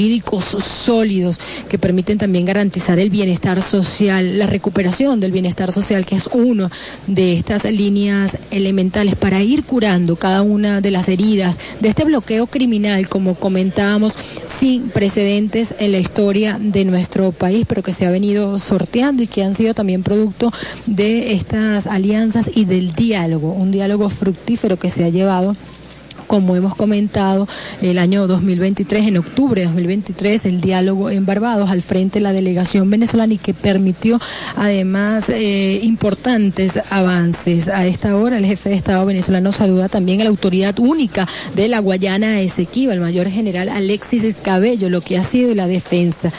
jurídicos sólidos que permiten también garantizar el bienestar social, la recuperación del bienestar social, que es uno de estas líneas elementales para ir curando cada una de las heridas de este bloqueo criminal, como comentábamos, sin precedentes en la historia de nuestro país, pero que se ha venido sorteando y que han sido también producto de estas alianzas y del diálogo, un diálogo fructífero que se ha llevado como hemos comentado, el año 2023, en octubre de 2023, el diálogo en Barbados al frente de la delegación venezolana y que permitió además eh, importantes avances. A esta hora el jefe de Estado venezolano saluda también a la autoridad única de la Guayana Esequiba, el mayor general Alexis Cabello, lo que ha sido la defensa.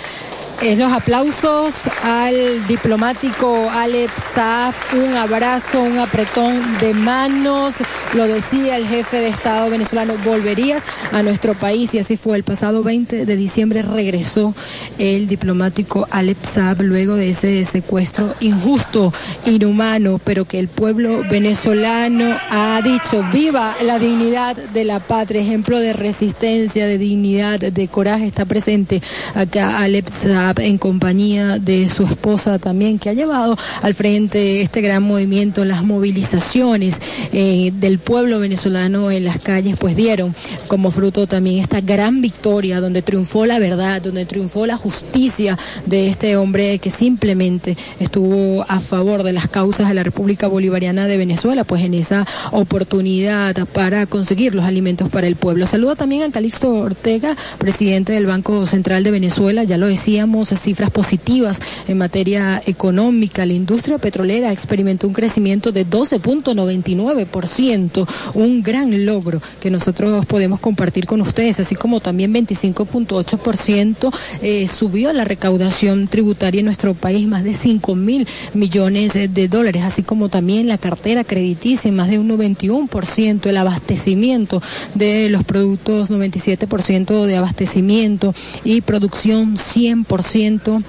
Eh, los aplausos al diplomático Alex Saab, un abrazo, un apretón de manos, lo decía el jefe de Estado venezolano, volverías a nuestro país. Y así fue. El pasado 20 de diciembre regresó el diplomático Alex Saab luego de ese secuestro injusto, inhumano, pero que el pueblo venezolano ha dicho, viva la dignidad de la patria, ejemplo de resistencia, de dignidad, de coraje, está presente acá Alex Saab en compañía de su esposa también, que ha llevado al frente este gran movimiento, las movilizaciones eh, del pueblo venezolano en las calles, pues dieron como fruto también esta gran victoria donde triunfó la verdad, donde triunfó la justicia de este hombre que simplemente estuvo a favor de las causas de la República Bolivariana de Venezuela, pues en esa oportunidad para conseguir los alimentos para el pueblo. Saludo también a Calixto Ortega, presidente del Banco Central de Venezuela, ya lo decíamos, cifras positivas en materia económica. La industria petrolera experimentó un crecimiento de 12.99%, un gran logro que nosotros podemos compartir con ustedes, así como también 25.8% eh, subió la recaudación tributaria en nuestro país, más de 5 mil millones de dólares, así como también la cartera crediticia, más de un 91%, el abastecimiento de los productos, 97% de abastecimiento y producción 100% ciento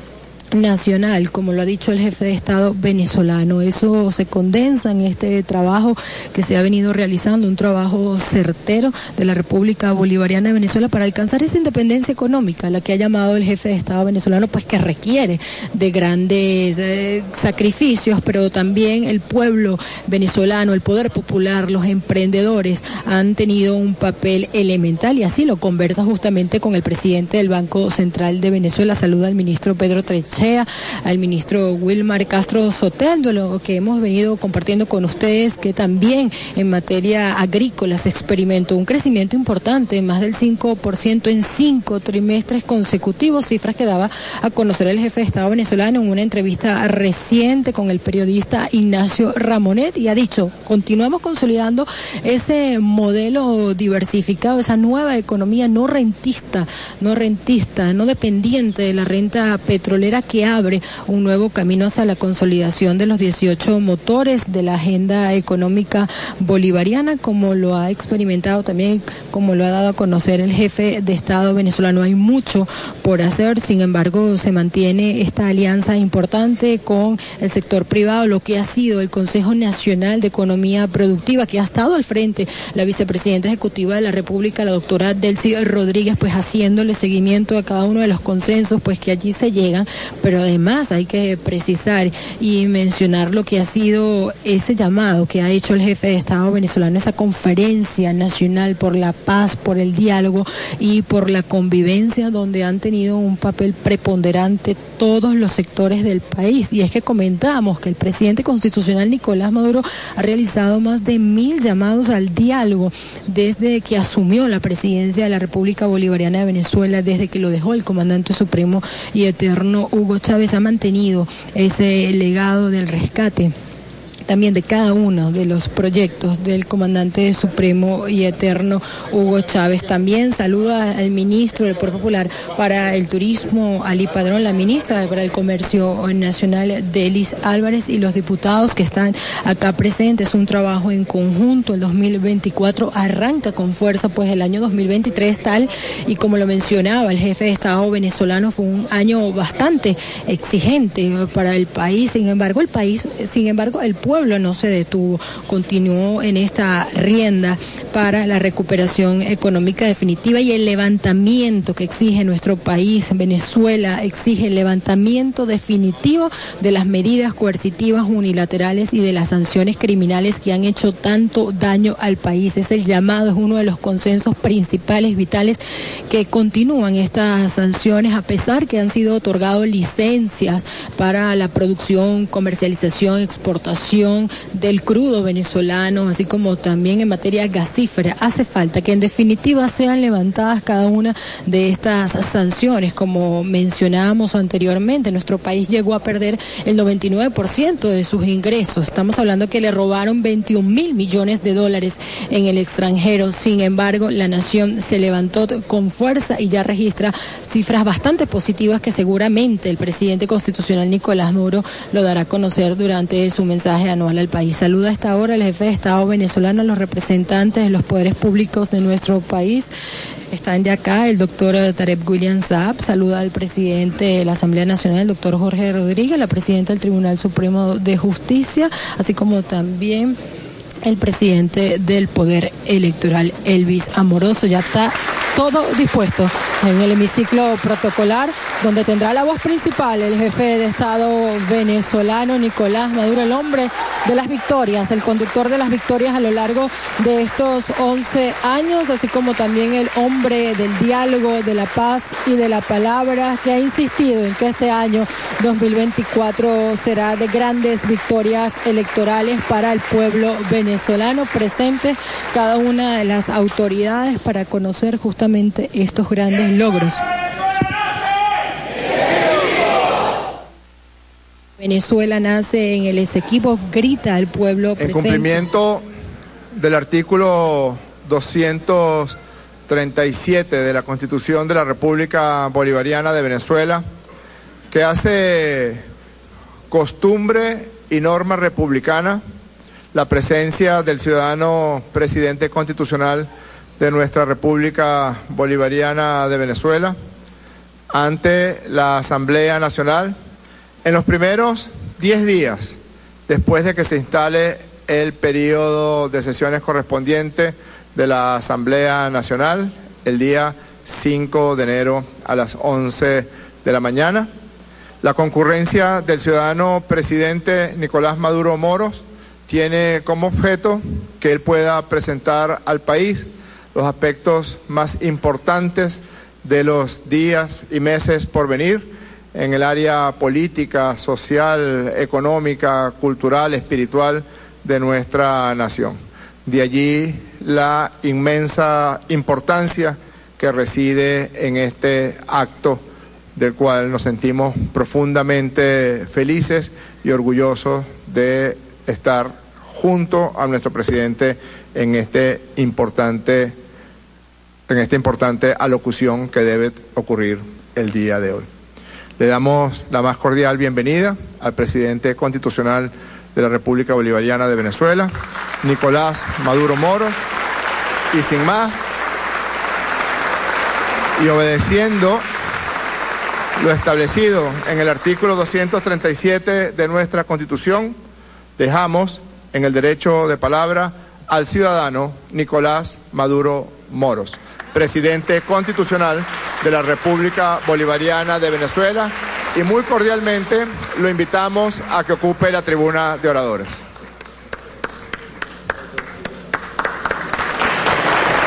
nacional, como lo ha dicho el jefe de Estado venezolano. Eso se condensa en este trabajo que se ha venido realizando, un trabajo certero de la República Bolivariana de Venezuela para alcanzar esa independencia económica, la que ha llamado el jefe de Estado venezolano, pues que requiere de grandes eh, sacrificios, pero también el pueblo venezolano, el poder popular, los emprendedores han tenido un papel elemental y así lo conversa justamente con el presidente del Banco Central de Venezuela. Saluda al ministro Pedro Trecha al ministro Wilmar Castro Soteldo, lo que hemos venido compartiendo con ustedes, que también en materia agrícola se experimentó un crecimiento importante, más del 5% en cinco trimestres consecutivos, cifras que daba a conocer el jefe de Estado venezolano en una entrevista reciente con el periodista Ignacio Ramonet y ha dicho, continuamos consolidando ese modelo diversificado, esa nueva economía no rentista, no rentista, no dependiente de la renta petrolera que abre un nuevo camino hacia la consolidación de los 18 motores de la agenda económica bolivariana, como lo ha experimentado también, como lo ha dado a conocer el jefe de Estado venezolano. Hay mucho por hacer, sin embargo, se mantiene esta alianza importante con el sector privado, lo que ha sido el Consejo Nacional de Economía Productiva, que ha estado al frente la vicepresidenta ejecutiva de la República, la doctora Delcy Rodríguez, pues haciéndole seguimiento a cada uno de los consensos, pues que allí se llegan pero además hay que precisar y mencionar lo que ha sido ese llamado que ha hecho el jefe de Estado venezolano, esa conferencia nacional por la paz, por el diálogo y por la convivencia, donde han tenido un papel preponderante todos los sectores del país. Y es que comentamos que el presidente constitucional Nicolás Maduro ha realizado más de mil llamados al diálogo desde que asumió la presidencia de la República Bolivariana de Venezuela, desde que lo dejó el comandante supremo y eterno Chávez ha mantenido ese legado del rescate también de cada uno de los proyectos del comandante supremo y eterno Hugo Chávez. También saluda al ministro del Poder Popular para el Turismo, Ali Padrón, la ministra para el Comercio Nacional, Delis Álvarez, y los diputados que están acá presentes. Un trabajo en conjunto. El 2024 arranca con fuerza, pues el año 2023 tal y como lo mencionaba el jefe de Estado venezolano fue un año bastante exigente para el país. Sin embargo, el país, sin embargo, el pueblo pueblo no se detuvo, continuó en esta rienda para la recuperación económica definitiva y el levantamiento que exige nuestro país, Venezuela, exige el levantamiento definitivo de las medidas coercitivas unilaterales y de las sanciones criminales que han hecho tanto daño al país. Es el llamado, es uno de los consensos principales, vitales, que continúan estas sanciones a pesar que han sido otorgadas licencias para la producción, comercialización, exportación del crudo venezolano, así como también en materia gasífera. Hace falta que en definitiva sean levantadas cada una de estas sanciones. Como mencionábamos anteriormente, nuestro país llegó a perder el 99% de sus ingresos. Estamos hablando que le robaron 21 mil millones de dólares en el extranjero. Sin embargo, la nación se levantó con fuerza y ya registra cifras bastante positivas que seguramente el presidente constitucional Nicolás Maduro lo dará a conocer durante su mensaje anual al país. Saluda a esta hora el jefe de Estado venezolano, los representantes de los poderes públicos de nuestro país. Están ya acá el doctor Tarek William Saab, saluda al presidente de la Asamblea Nacional, el doctor Jorge Rodríguez, la presidenta del Tribunal Supremo de Justicia, así como también el presidente del Poder Electoral, Elvis Amoroso. Ya está todo dispuesto en el hemiciclo protocolar, donde tendrá la voz principal el jefe de Estado venezolano, Nicolás Maduro, el hombre de las victorias, el conductor de las victorias a lo largo de estos 11 años, así como también el hombre del diálogo, de la paz y de la palabra, que ha insistido en que este año 2024 será de grandes victorias electorales para el pueblo venezolano, presente cada una de las autoridades para conocer justamente estos grandes logros. Venezuela nace en el Esequibo, grita al pueblo presente. En cumplimiento del artículo 237 de la Constitución de la República Bolivariana de Venezuela, que hace costumbre y norma republicana la presencia del ciudadano presidente constitucional de nuestra República Bolivariana de Venezuela ante la Asamblea Nacional en los primeros 10 días después de que se instale el periodo de sesiones correspondiente de la Asamblea Nacional el día 5 de enero a las 11 de la mañana. La concurrencia del ciudadano presidente Nicolás Maduro Moros tiene como objeto que él pueda presentar al país los aspectos más importantes de los días y meses por venir en el área política, social, económica, cultural, espiritual de nuestra nación. De allí la inmensa importancia que reside en este acto del cual nos sentimos profundamente felices y orgullosos de estar junto a nuestro presidente en este importante en esta importante alocución que debe ocurrir el día de hoy. Le damos la más cordial bienvenida al presidente constitucional de la República Bolivariana de Venezuela, Nicolás Maduro Moro, y sin más, y obedeciendo lo establecido en el artículo 237 de nuestra Constitución, dejamos en el derecho de palabra al ciudadano Nicolás Maduro Moros presidente constitucional de la República Bolivariana de Venezuela, y muy cordialmente lo invitamos a que ocupe la tribuna de oradores.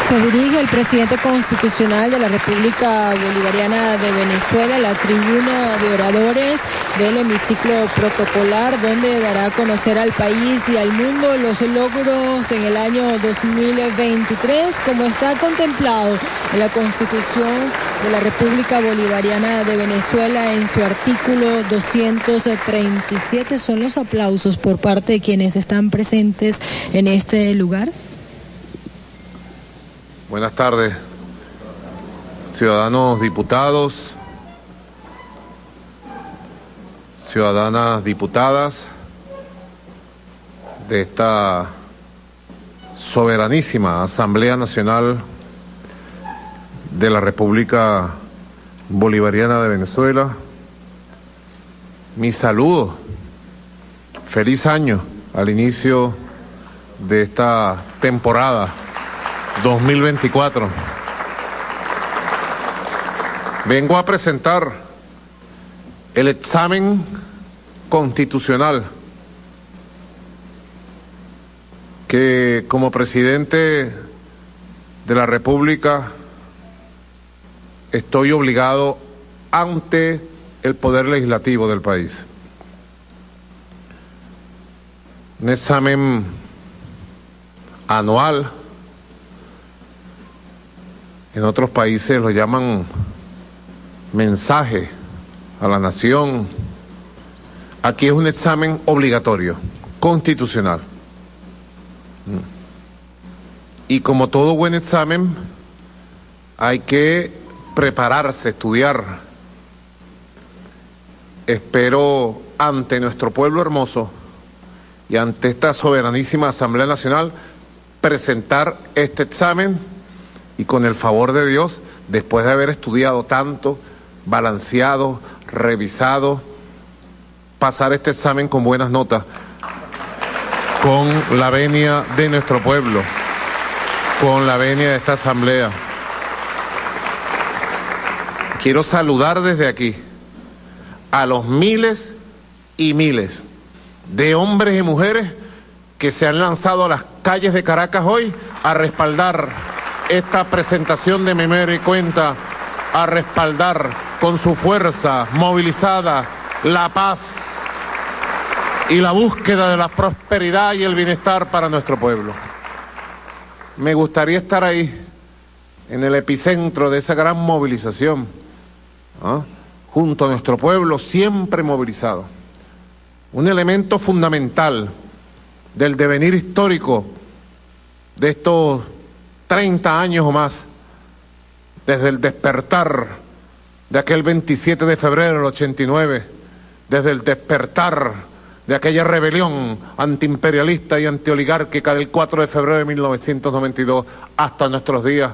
Se dirige el presidente constitucional de la República Bolivariana de Venezuela, la tribuna de oradores del hemiciclo protocolar, donde dará a conocer al país y al mundo los logros en el año 2023, como está contemplado en la Constitución de la República Bolivariana de Venezuela en su artículo 237. Son los aplausos por parte de quienes están presentes en este lugar. Buenas tardes, ciudadanos diputados, ciudadanas diputadas de esta soberanísima Asamblea Nacional de la República Bolivariana de Venezuela. Mi saludo, feliz año al inicio de esta temporada 2024. Vengo a presentar el examen constitucional que como presidente de la República estoy obligado ante el poder legislativo del país. Un examen anual, en otros países lo llaman mensaje a la nación. Aquí es un examen obligatorio, constitucional. Y como todo buen examen, hay que prepararse, estudiar. Espero ante nuestro pueblo hermoso y ante esta soberanísima Asamblea Nacional presentar este examen y con el favor de Dios, después de haber estudiado tanto, balanceado, revisado, pasar este examen con buenas notas, con la venia de nuestro pueblo, con la venia de esta Asamblea. Quiero saludar desde aquí a los miles y miles de hombres y mujeres que se han lanzado a las calles de Caracas hoy a respaldar esta presentación de Memero y Cuenta, a respaldar con su fuerza movilizada la paz y la búsqueda de la prosperidad y el bienestar para nuestro pueblo. Me gustaría estar ahí, en el epicentro de esa gran movilización, ¿ah? junto a nuestro pueblo siempre movilizado un elemento fundamental del devenir histórico de estos 30 años o más, desde el despertar de aquel 27 de febrero del 89, desde el despertar de aquella rebelión antiimperialista y antioligárquica del 4 de febrero de 1992 hasta nuestros días,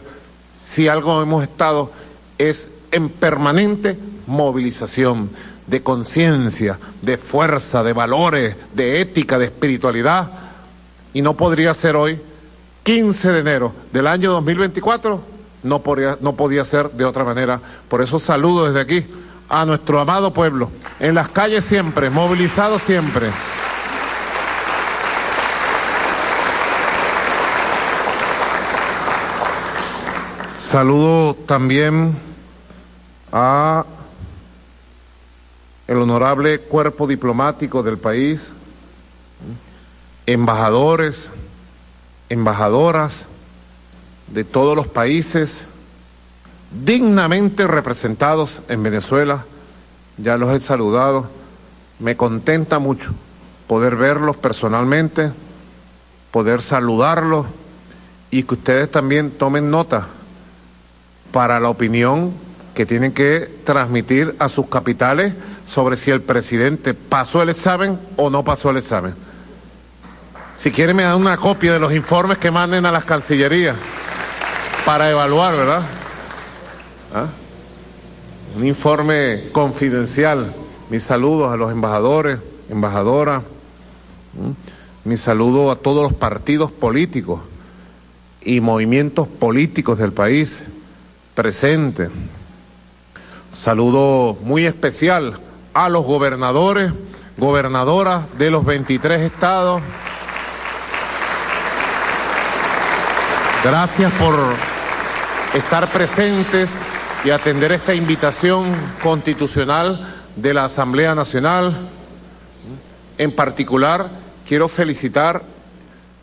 si algo hemos estado es en permanente movilización de conciencia, de fuerza, de valores, de ética, de espiritualidad. Y no podría ser hoy, 15 de enero del año 2024, no podría, no podía ser de otra manera. Por eso saludo desde aquí a nuestro amado pueblo, en las calles siempre, movilizado siempre. Saludo también a el honorable cuerpo diplomático del país, embajadores, embajadoras de todos los países dignamente representados en Venezuela. Ya los he saludado. Me contenta mucho poder verlos personalmente, poder saludarlos y que ustedes también tomen nota para la opinión que tienen que transmitir a sus capitales sobre si el presidente pasó el examen o no pasó el examen. Si quieren me dan una copia de los informes que manden a las cancillerías para evaluar, ¿verdad? ¿Ah? Un informe confidencial. Mis saludos a los embajadores, embajadoras. Mis saludos a todos los partidos políticos y movimientos políticos del país presentes. Saludo muy especial a los gobernadores, gobernadoras de los 23 estados. Gracias por estar presentes y atender esta invitación constitucional de la Asamblea Nacional. En particular, quiero felicitar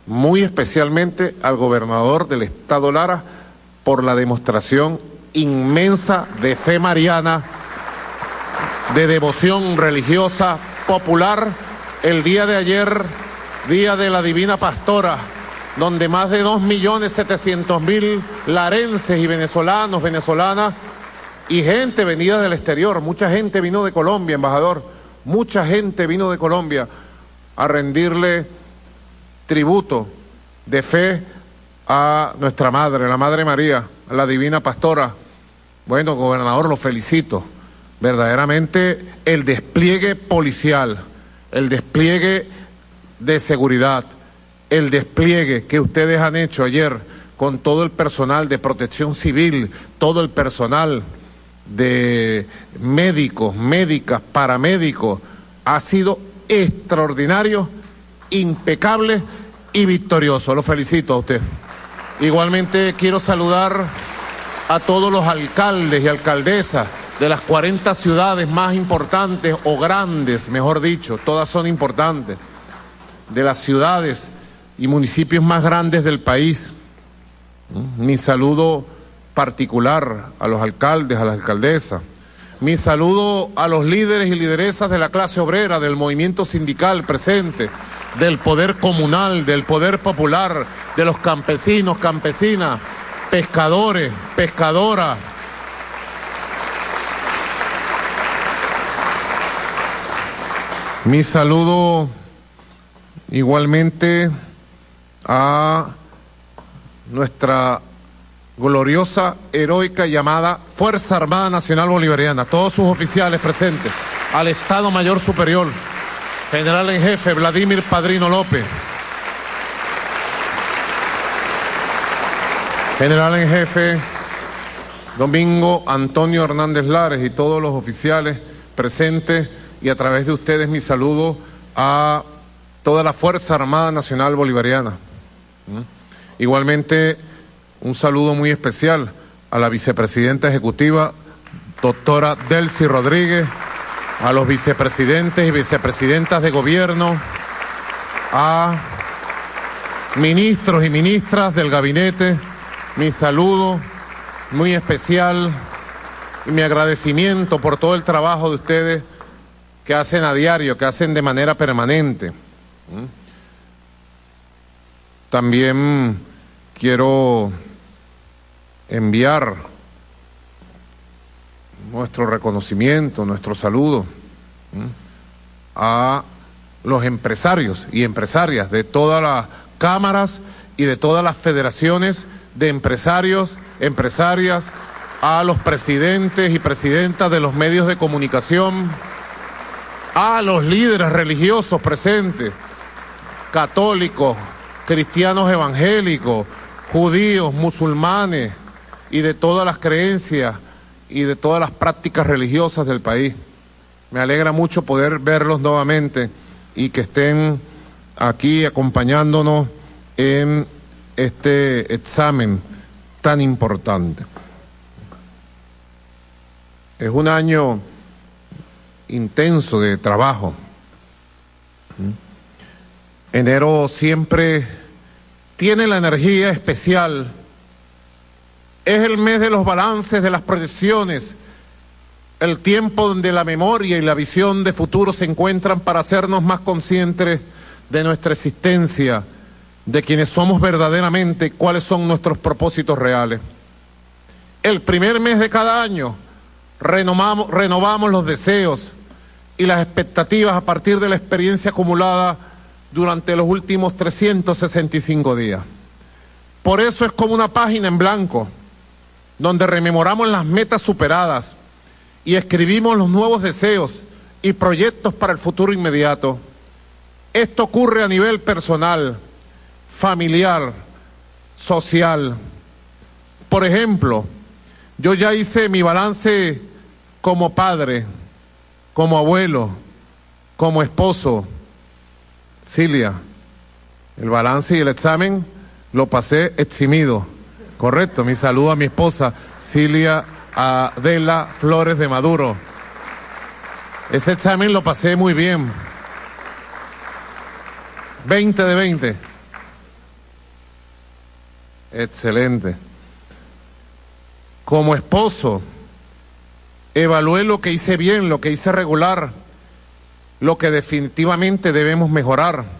muy especialmente al gobernador del estado Lara por la demostración inmensa de fe mariana de devoción religiosa popular el día de ayer, día de la Divina Pastora, donde más de dos millones setecientos mil larenses y venezolanos, venezolanas y gente venida del exterior, mucha gente vino de Colombia, embajador, mucha gente vino de Colombia a rendirle tributo de fe a nuestra madre, la Madre María, a la Divina Pastora. Bueno, gobernador, lo felicito verdaderamente el despliegue policial, el despliegue de seguridad, el despliegue que ustedes han hecho ayer con todo el personal de protección civil, todo el personal de médicos, médicas, paramédicos, ha sido extraordinario, impecable y victorioso. Lo felicito a usted. Igualmente quiero saludar a todos los alcaldes y alcaldesas de las 40 ciudades más importantes o grandes, mejor dicho, todas son importantes, de las ciudades y municipios más grandes del país. Mi saludo particular a los alcaldes, a las alcaldesas. Mi saludo a los líderes y lideresas de la clase obrera, del movimiento sindical presente, del poder comunal, del poder popular, de los campesinos, campesinas, pescadores, pescadoras. Mi saludo igualmente a nuestra gloriosa, heroica llamada Fuerza Armada Nacional Bolivariana, todos sus oficiales presentes, al Estado Mayor Superior, General en Jefe Vladimir Padrino López, General en Jefe Domingo Antonio Hernández Lares y todos los oficiales presentes y a través de ustedes mi saludo a toda la Fuerza Armada Nacional Bolivariana. ¿Mm? Igualmente un saludo muy especial a la vicepresidenta ejecutiva, doctora Delcy Rodríguez, a los vicepresidentes y vicepresidentas de gobierno, a ministros y ministras del gabinete, mi saludo muy especial y mi agradecimiento por todo el trabajo de ustedes que hacen a diario, que hacen de manera permanente. ¿Mm? También quiero enviar nuestro reconocimiento, nuestro saludo a los empresarios y empresarias de todas las cámaras y de todas las federaciones de empresarios, empresarias, a los presidentes y presidentas de los medios de comunicación, a los líderes religiosos presentes, católicos, cristianos evangélicos, judíos, musulmanes, y de todas las creencias y de todas las prácticas religiosas del país. Me alegra mucho poder verlos nuevamente y que estén aquí acompañándonos en este examen tan importante. Es un año intenso de trabajo. Enero siempre tiene la energía especial es el mes de los balances, de las proyecciones, el tiempo donde la memoria y la visión de futuro se encuentran para hacernos más conscientes de nuestra existencia, de quienes somos verdaderamente, cuáles son nuestros propósitos reales. El primer mes de cada año renovamos, renovamos los deseos y las expectativas a partir de la experiencia acumulada durante los últimos 365 días. Por eso es como una página en blanco donde rememoramos las metas superadas y escribimos los nuevos deseos y proyectos para el futuro inmediato. Esto ocurre a nivel personal, familiar, social. Por ejemplo, yo ya hice mi balance como padre, como abuelo, como esposo. Cilia, el balance y el examen lo pasé eximido. Correcto, mi saludo a mi esposa Cilia Adela Flores de Maduro. Ese examen lo pasé muy bien. 20 de 20. Excelente. Como esposo, evalué lo que hice bien, lo que hice regular, lo que definitivamente debemos mejorar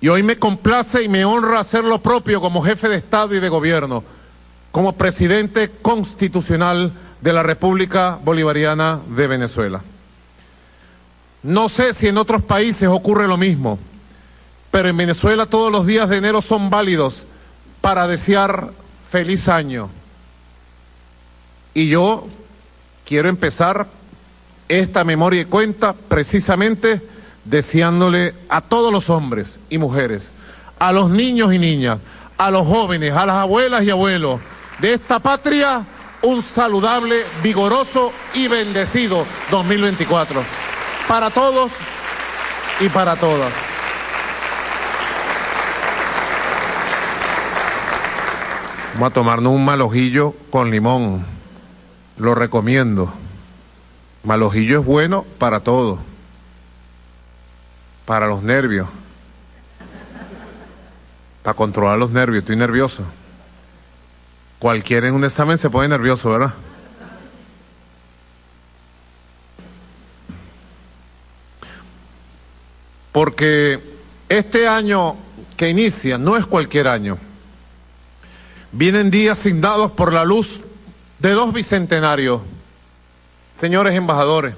y hoy me complace y me honra hacer lo propio como jefe de Estado y de Gobierno, como presidente constitucional de la República Bolivariana de Venezuela. No sé si en otros países ocurre lo mismo, pero en Venezuela todos los días de enero son válidos para desear feliz año. Y yo quiero empezar esta memoria y cuenta precisamente deseándole a todos los hombres y mujeres, a los niños y niñas, a los jóvenes, a las abuelas y abuelos de esta patria, un saludable, vigoroso y bendecido 2024. Para todos y para todas. Vamos a tomarnos un malojillo con limón. Lo recomiendo. Malojillo es bueno para todo. Para los nervios. Para controlar los nervios. Estoy nervioso. Cualquiera en un examen se pone nervioso, ¿verdad? Porque este año que inicia no es cualquier año. Vienen días signados por la luz de dos bicentenarios. Señores embajadores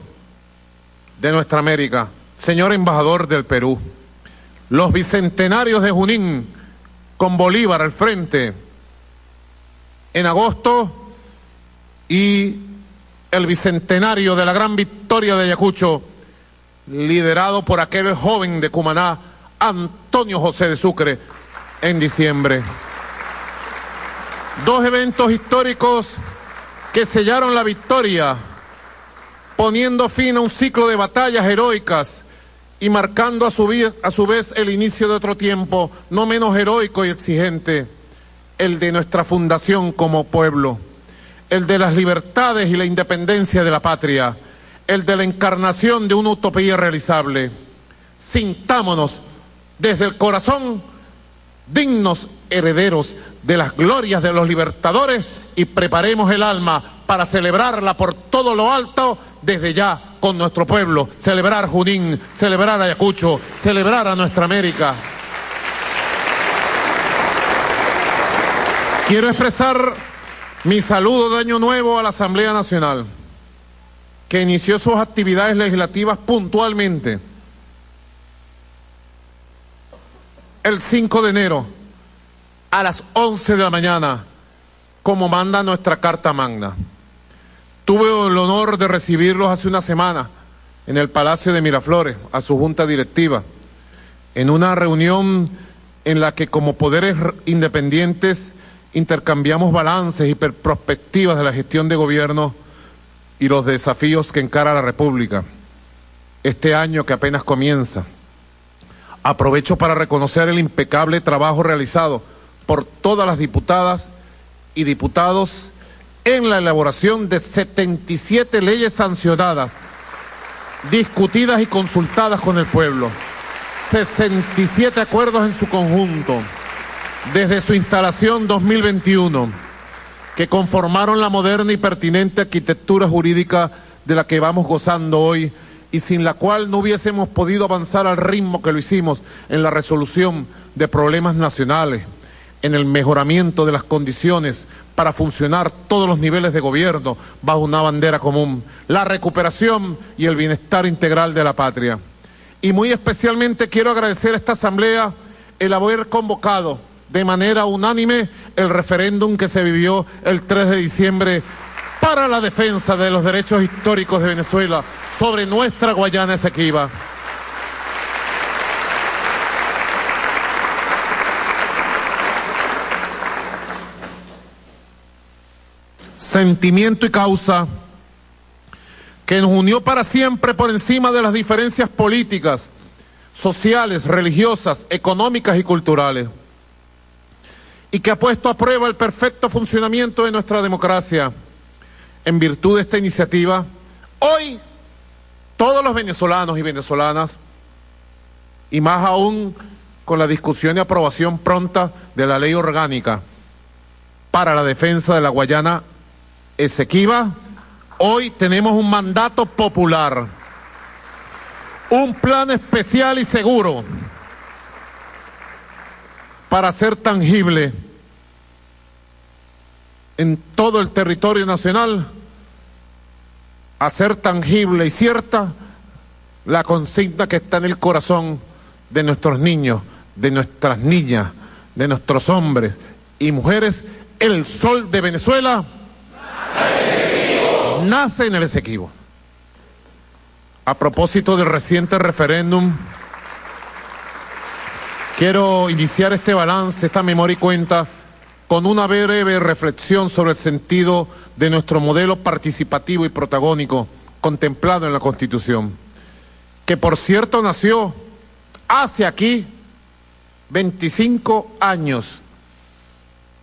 de nuestra América, señor embajador del Perú, los bicentenarios de Junín con Bolívar al frente en agosto y el bicentenario de la gran victoria de Ayacucho, liderado por aquel joven de Cumaná, Antonio José de Sucre, en diciembre. Dos eventos históricos que sellaron la victoria, poniendo fin a un ciclo de batallas heroicas y marcando a su, vez, el inicio de otro tiempo no menos heroico y exigente, el de nuestra fundación como pueblo, el de las libertades y la independencia de la patria, el de la encarnación de una utopía realizable. Sintámonos desde el corazón dignos herederos de las glorias de los libertadores y preparemos el alma para celebrarla por todo lo alto desde ya con nuestro pueblo, celebrar Junín, celebrar Ayacucho, celebrar a nuestra América. Quiero expresar mi saludo de Año Nuevo a la Asamblea Nacional, que inició sus actividades legislativas puntualmente el 5 de enero a las 11 de la mañana, como manda nuestra Carta Magna. Tuve el honor de recibirlos hace una semana en el Palacio de Miraflores, a su junta directiva, en una reunión en la que como poderes independientes intercambiamos balances y perspectivas de la gestión de gobierno y los desafíos que encara la República este año que apenas comienza. Aprovecho para reconocer el impecable trabajo realizado por todas las diputadas y diputados en la elaboración de 77 leyes sancionadas, discutidas y consultadas con el pueblo. 67 acuerdos en su conjunto desde su instalación 2021, que conformaron la moderna y pertinente arquitectura jurídica de la que vamos gozando hoy y sin la cual no hubiésemos podido avanzar al ritmo que lo hicimos en la resolución de problemas nacionales, en el mejoramiento de las condiciones para funcionar todos los niveles de gobierno bajo una bandera común, la recuperación y el bienestar integral de la patria. Y muy especialmente quiero agradecer a esta Asamblea el haber convocado de manera unánime el referéndum que se vivió el 3 de diciembre para la defensa de los derechos históricos de Venezuela sobre nuestra Guayana Esequiba. Sentimiento y causa que nos unió para siempre por encima de las diferencias políticas, sociales, religiosas, económicas y culturales y que ha puesto a prueba el perfecto funcionamiento de nuestra democracia. En virtud de esta iniciativa, hoy todos los venezolanos y venezolanas, y más aún con la discusión y aprobación pronta de la ley orgánica para la defensa de la Guayana Esequiba, hoy tenemos un mandato popular, un plan especial y seguro para ser tangible en todo el territorio nacional, hacer tangible y cierta la consigna que está en el corazón de nuestros niños, de nuestras niñas, de nuestros hombres y mujeres, el sol de Venezuela nace en el Esequibo. a propósito del reciente referéndum, quiero iniciar este balance, esta memoria y cuenta, con una breve reflexión sobre el sentido de nuestro modelo participativo y protagónico contemplado en la Constitución, que por cierto nació hace aquí 25 años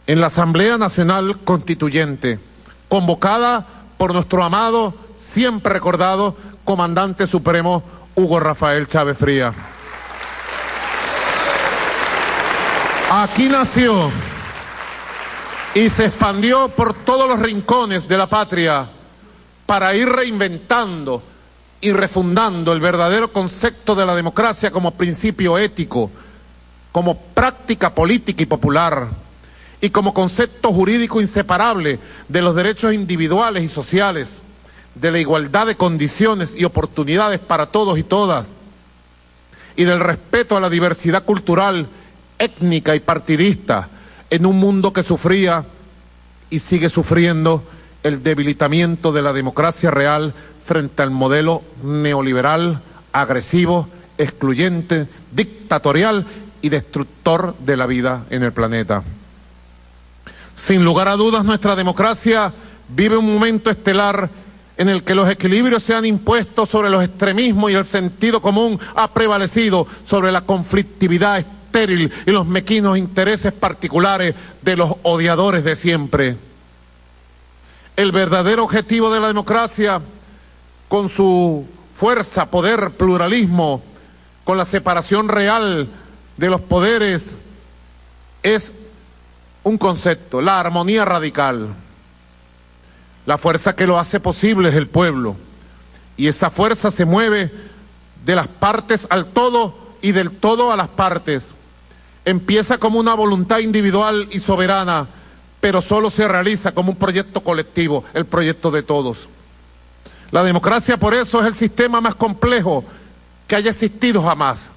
en la Asamblea Nacional Constituyente, convocada por nuestro amado, siempre recordado, comandante supremo Hugo Rafael Chávez Fría. Aquí nació y se expandió por todos los rincones de la patria para ir reinventando y refundando el verdadero concepto de la democracia como principio ético, como práctica política y popular, y como concepto jurídico inseparable de los derechos individuales y sociales de la igualdad de condiciones y oportunidades para todos y todas, y del respeto a la diversidad cultural, étnica y partidista en un mundo que sufría y sigue sufriendo el debilitamiento de la democracia real frente al modelo neoliberal, agresivo, excluyente, dictatorial y destructor de la vida en el planeta. Sin lugar a dudas, nuestra democracia vive un momento estelar en el que los equilibrios se han impuesto sobre los extremismos y el sentido común ha prevalecido sobre la conflictividad estéril y los mequinos intereses particulares de los odiadores de siempre. El verdadero objetivo de la democracia, con su fuerza, poder, pluralismo, con la separación real de los poderes, es un concepto, la armonía radical. La fuerza que lo hace posible es el pueblo. Y esa fuerza se mueve de las partes al todo y del todo a las partes. Empieza como una voluntad individual y soberana, pero solo se realiza como un proyecto colectivo, el proyecto de todos. La democracia por eso es el sistema más complejo que haya existido jamás,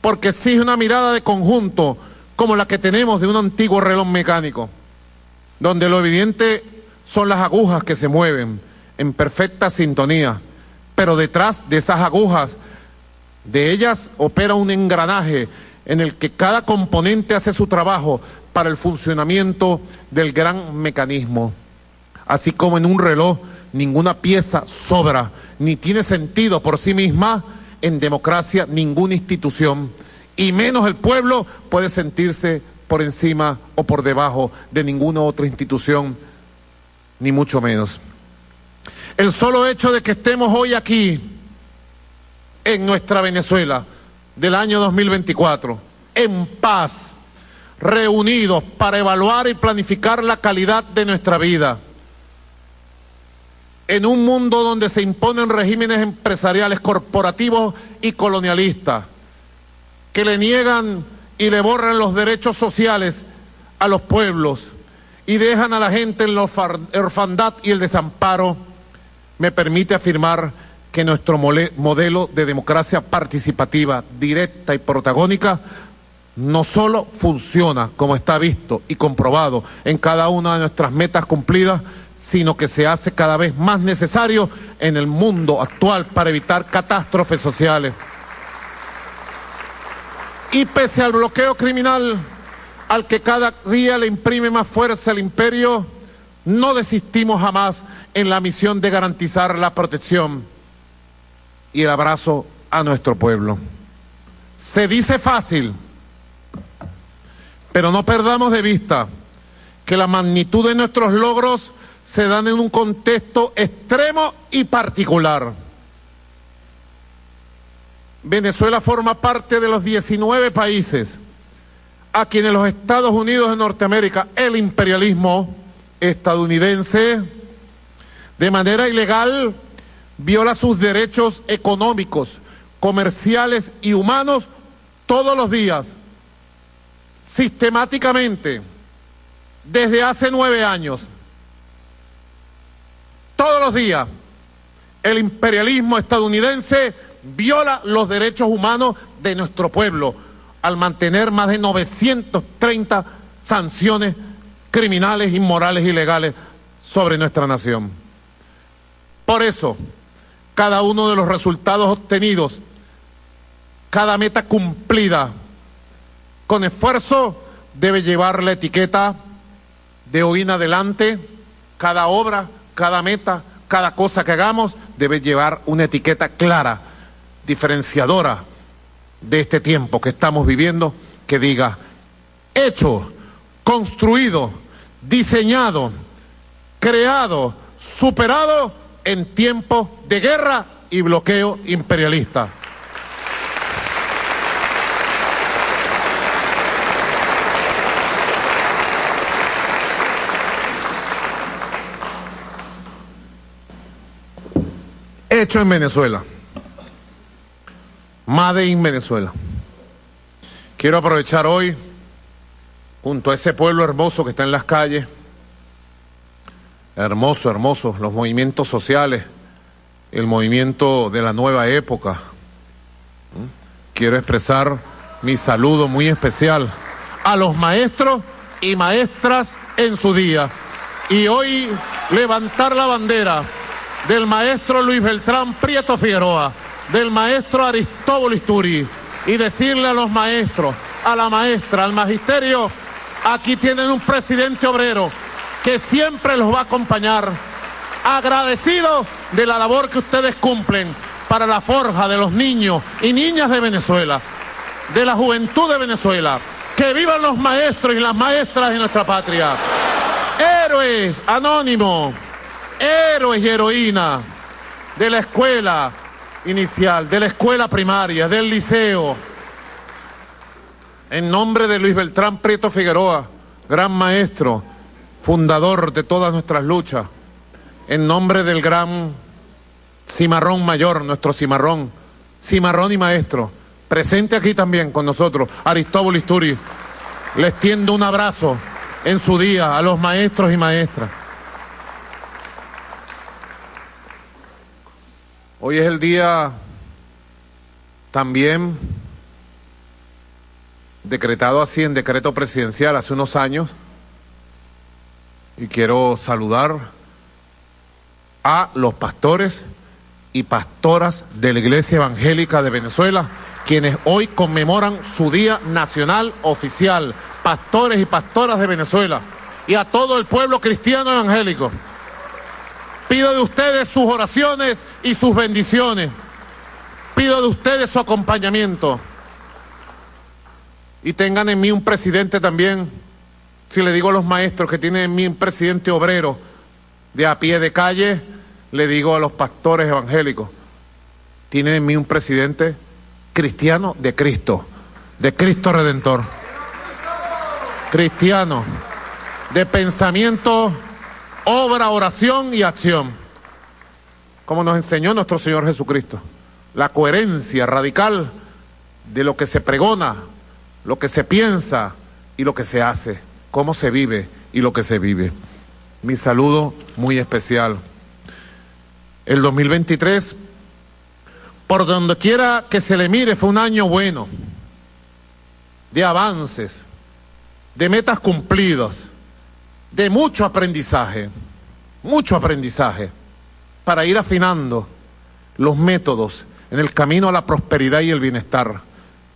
porque exige una mirada de conjunto como la que tenemos de un antiguo reloj mecánico, donde lo evidente son las agujas que se mueven en perfecta sintonía, pero detrás de esas agujas, de ellas opera un engranaje en el que cada componente hace su trabajo para el funcionamiento del gran mecanismo. Así como en un reloj ninguna pieza sobra ni tiene sentido por sí misma, en democracia ninguna institución, y menos el pueblo, puede sentirse por encima o por debajo de ninguna otra institución ni mucho menos. El solo hecho de que estemos hoy aquí, en nuestra Venezuela, del año 2024, en paz, reunidos para evaluar y planificar la calidad de nuestra vida, en un mundo donde se imponen regímenes empresariales, corporativos y colonialistas, que le niegan y le borran los derechos sociales a los pueblos, y dejan a la gente en la orfandad y el desamparo, me permite afirmar que nuestro modelo de democracia participativa, directa y protagónica no solo funciona como está visto y comprobado en cada una de nuestras metas cumplidas, sino que se hace cada vez más necesario en el mundo actual para evitar catástrofes sociales. Y pese al bloqueo criminal al que cada día le imprime más fuerza el imperio, no desistimos jamás en la misión de garantizar la protección y el abrazo a nuestro pueblo. Se dice fácil, pero no perdamos de vista que la magnitud de nuestros logros se dan en un contexto extremo y particular. Venezuela forma parte de los 19 países a quienes los Estados Unidos de Norteamérica, el imperialismo estadounidense, de manera ilegal viola sus derechos económicos, comerciales y humanos todos los días, sistemáticamente, desde hace nueve años. Todos los días, el imperialismo estadounidense viola los derechos humanos de nuestro pueblo al mantener más de 930 sanciones criminales, inmorales y legales sobre nuestra nación. Por eso, cada uno de los resultados obtenidos, cada meta cumplida, con esfuerzo debe llevar la etiqueta de hoy en adelante, cada obra, cada meta, cada cosa que hagamos debe llevar una etiqueta clara, diferenciadora de este tiempo que estamos viviendo, que diga, hecho, construido, diseñado, creado, superado en tiempos de guerra y bloqueo imperialista. Hecho en Venezuela. Made in Venezuela. Quiero aprovechar hoy, junto a ese pueblo hermoso que está en las calles, hermoso, hermoso, los movimientos sociales, el movimiento de la nueva época. Quiero expresar mi saludo muy especial a los maestros y maestras en su día. Y hoy levantar la bandera del maestro Luis Beltrán Prieto Figueroa, del maestro Aristóbulo Isturi, y decirle a los maestros, a la maestra, al magisterio, aquí tienen un presidente obrero que siempre los va a acompañar, agradecido de la labor que ustedes cumplen para la forja de los niños y niñas de Venezuela, de la juventud de Venezuela. Que vivan los maestros y las maestras de nuestra patria. Héroes anónimos, héroes y heroínas de la escuela inicial, de la escuela primaria, del liceo. En nombre de Luis Beltrán Prieto Figueroa, gran maestro, fundador de todas nuestras luchas, en nombre del gran cimarrón mayor, nuestro cimarrón, cimarrón y maestro, presente aquí también con nosotros, Aristóbulo Isturi, les tiendo un abrazo en su día a los maestros y maestras. Hoy es el día también decretado así en decreto presidencial hace unos años y quiero saludar a los pastores y pastoras de la Iglesia Evangélica de Venezuela, quienes hoy conmemoran su Día Nacional Oficial, pastores y pastoras de Venezuela, y a todo el pueblo cristiano evangélico. Pido de ustedes sus oraciones y sus bendiciones. Pido de ustedes su acompañamiento. Y tengan en mí un presidente también si le digo a los maestros que tienen en mí un presidente obrero de a pie de calle, le digo a los pastores evangélicos, tienen en mí un presidente cristiano de Cristo, de Cristo Redentor. Cristiano, de pensamiento, obra, oración y acción. Como nos enseñó nuestro Señor Jesucristo. La coherencia radical de lo que se pregona, lo que se piensa y lo que se hace cómo se vive y lo que se vive. Mi saludo muy especial. El 2023, por donde quiera que se le mire, fue un año bueno, de avances, de metas cumplidas, de mucho aprendizaje, mucho aprendizaje, para ir afinando los métodos en el camino a la prosperidad y el bienestar,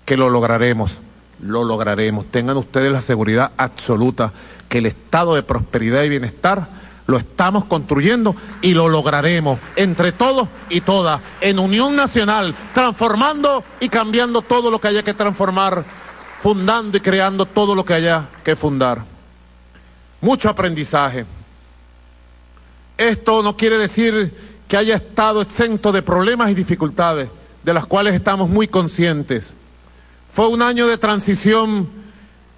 que lo lograremos lo lograremos. Tengan ustedes la seguridad absoluta que el estado de prosperidad y bienestar lo estamos construyendo y lo lograremos entre todos y todas, en unión nacional, transformando y cambiando todo lo que haya que transformar, fundando y creando todo lo que haya que fundar. Mucho aprendizaje. Esto no quiere decir que haya estado exento de problemas y dificultades, de las cuales estamos muy conscientes fue un año de transición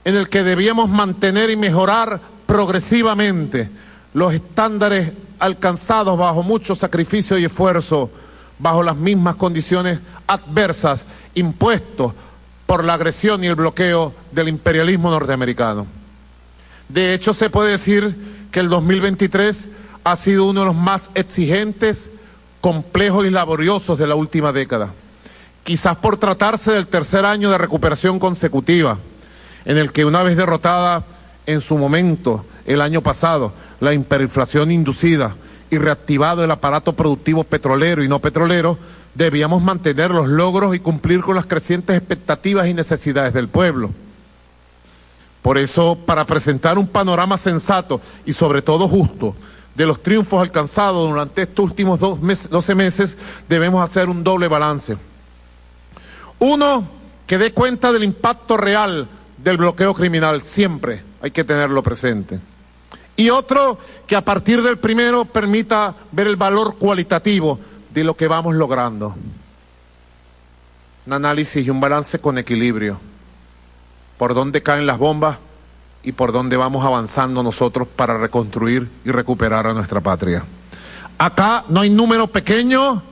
en el que debíamos mantener y mejorar progresivamente los estándares alcanzados bajo mucho sacrificio y esfuerzo, bajo las mismas condiciones adversas impuestos por la agresión y el bloqueo del imperialismo norteamericano. De hecho, se puede decir que el 2023 ha sido uno de los más exigentes, complejos y laboriosos de la última década quizás por tratarse del tercer año de recuperación consecutiva, en el que una vez derrotada en su momento, el año pasado, la hiperinflación inducida y reactivado el aparato productivo petrolero y no petrolero, debíamos mantener los logros y cumplir con las crecientes expectativas y necesidades del pueblo. Por eso, para presentar un panorama sensato y sobre todo justo de los triunfos alcanzados durante estos últimos dos 12 meses, debemos hacer un doble balance. Uno, que dé cuenta del impacto real del bloqueo criminal, siempre hay que tenerlo presente. Y otro, que a partir del primero permita ver el valor cualitativo de lo que vamos logrando. Un análisis y un balance con equilibrio. Por dónde caen las bombas y por dónde vamos avanzando nosotros para reconstruir y recuperar a nuestra patria. Acá no hay número pequeño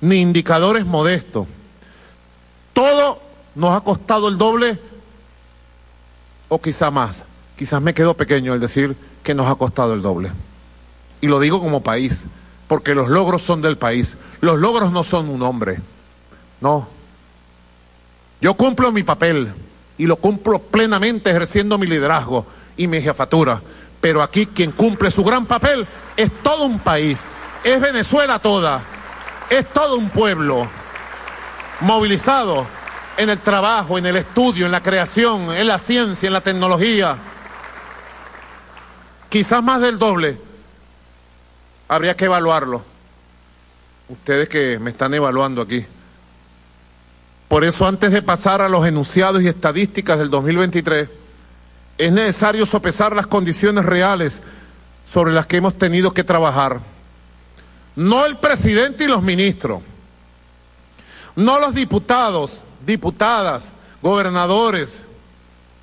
ni indicadores modestos. Todo nos ha costado el doble o quizá más. Quizás me quedo pequeño el decir que nos ha costado el doble. Y lo digo como país porque los logros son del país. Los logros no son un hombre. No. Yo cumplo mi papel y lo cumplo plenamente ejerciendo mi liderazgo y mi jefatura. Pero aquí quien cumple su gran papel es todo un país, es Venezuela toda, es todo un pueblo movilizado en el trabajo, en el estudio, en la creación, en la ciencia, en la tecnología. Quizás más del doble habría que evaluarlo. Ustedes que me están evaluando aquí. Por eso, antes de pasar a los enunciados y estadísticas del 2023, es necesario sopesar las condiciones reales sobre las que hemos tenido que trabajar. No el presidente y los ministros, no los diputados, diputadas, gobernadores,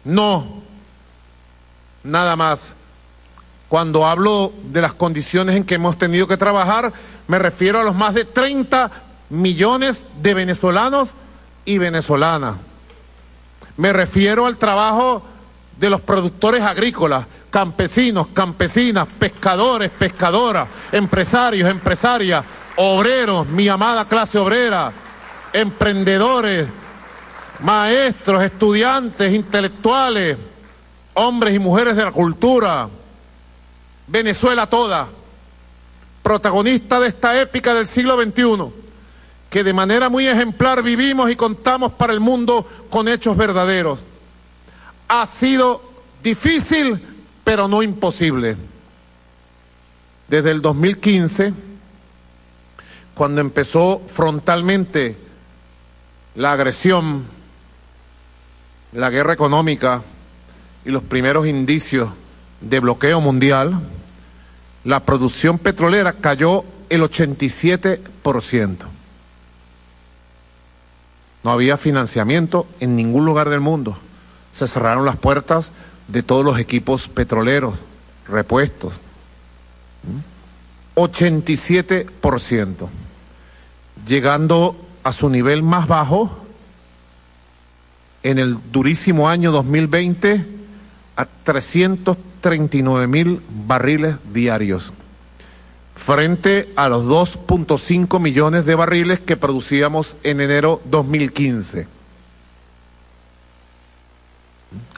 no, nada más. Cuando hablo de las condiciones en que hemos tenido que trabajar, me refiero a los más de 30 millones de venezolanos y venezolanas. Me refiero al trabajo de los productores agrícolas, campesinos, campesinas, pescadores, pescadoras, empresarios, empresarias, obreros, mi amada clase obrera, emprendedores, maestros, estudiantes, intelectuales, hombres y mujeres de la cultura, Venezuela toda, protagonista de esta épica del siglo XXI, que de manera muy ejemplar vivimos y contamos para el mundo con hechos verdaderos. Ha sido difícil, pero no imposible. Desde el 2015, cuando empezó frontalmente la agresión, la guerra económica y los primeros indicios de bloqueo mundial, la producción petrolera cayó el 87%. No había financiamiento en ningún lugar del mundo. Se cerraron las puertas de todos los equipos petroleros, repuestos. 87%, llegando a su nivel más bajo en el durísimo año 2020 a 300 39 mil barriles diarios, frente a los 2.5 millones de barriles que producíamos en enero 2015.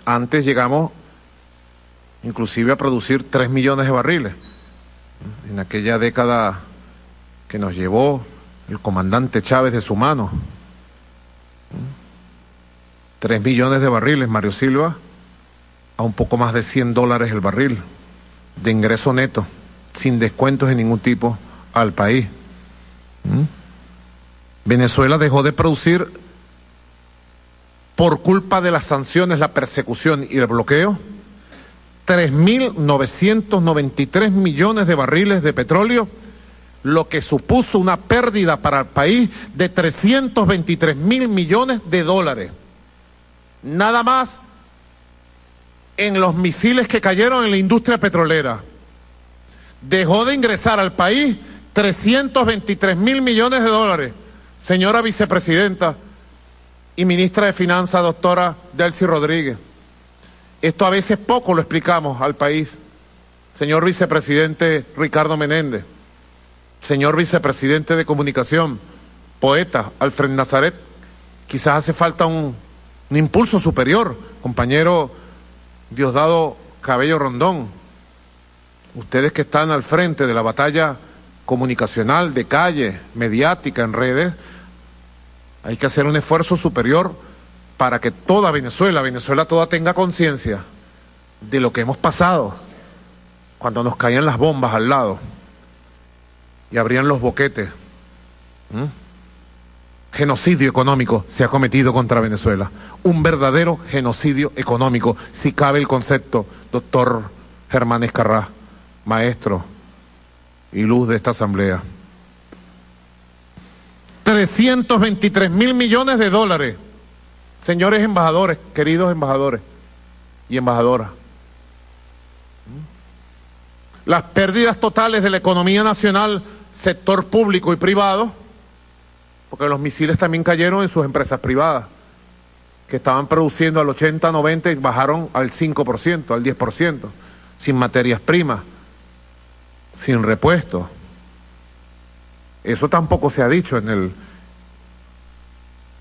Antes llegamos inclusive a producir 3 millones de barriles. En aquella década que nos llevó el comandante Chávez de su mano. 3 millones de barriles, Mario Silva a un poco más de 100 dólares el barril de ingreso neto, sin descuentos de ningún tipo al país. ¿Mm? Venezuela dejó de producir por culpa de las sanciones, la persecución y el bloqueo 3.993 millones de barriles de petróleo, lo que supuso una pérdida para el país de 323 mil millones de dólares. Nada más en los misiles que cayeron en la industria petrolera. Dejó de ingresar al país 323 mil millones de dólares. Señora vicepresidenta y ministra de Finanzas, doctora Delcy Rodríguez. Esto a veces poco lo explicamos al país. Señor vicepresidente Ricardo Menéndez. Señor vicepresidente de Comunicación, poeta Alfred Nazaret. Quizás hace falta un, un impulso superior, compañero Diosdado Cabello Rondón, ustedes que están al frente de la batalla comunicacional, de calle, mediática, en redes, hay que hacer un esfuerzo superior para que toda Venezuela, Venezuela toda tenga conciencia de lo que hemos pasado cuando nos caían las bombas al lado y abrían los boquetes. Genocidio económico se ha cometido contra Venezuela. Un verdadero genocidio económico, si cabe el concepto, doctor Germán Escarrá, maestro y luz de esta asamblea. 323 mil millones de dólares. Señores embajadores, queridos embajadores y embajadoras. Las pérdidas totales de la economía nacional, sector público y privado, porque los misiles también cayeron en sus empresas privadas, que estaban produciendo al 80, 90 y bajaron al 5%, al 10%, sin materias primas, sin repuestos. Eso tampoco se ha dicho en el,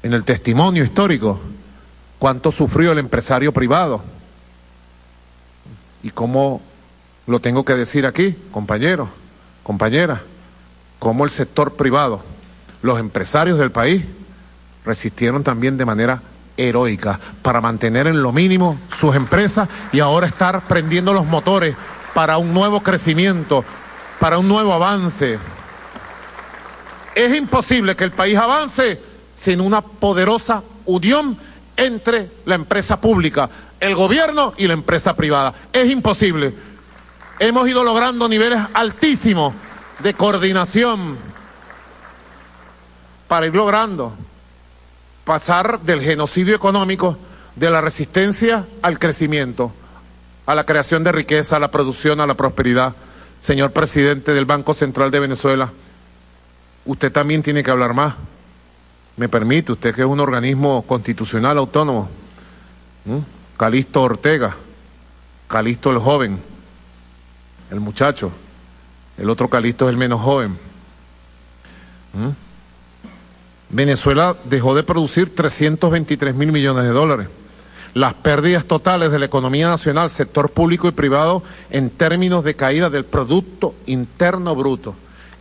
en el testimonio histórico, cuánto sufrió el empresario privado y cómo lo tengo que decir aquí, compañeros, compañeras, cómo el sector privado, los empresarios del país, resistieron también de manera heroica para mantener en lo mínimo sus empresas y ahora estar prendiendo los motores para un nuevo crecimiento, para un nuevo avance. Es imposible que el país avance sin una poderosa unión entre la empresa pública, el gobierno y la empresa privada. Es imposible. Hemos ido logrando niveles altísimos de coordinación para ir logrando pasar del genocidio económico, de la resistencia al crecimiento, a la creación de riqueza, a la producción, a la prosperidad. Señor presidente del Banco Central de Venezuela, usted también tiene que hablar más. Me permite, usted que es un organismo constitucional autónomo. Calisto Ortega, Calisto el joven, el muchacho. El otro Calisto es el menos joven. Venezuela dejó de producir 323 mil millones de dólares. Las pérdidas totales de la economía nacional, sector público y privado, en términos de caída del Producto Interno Bruto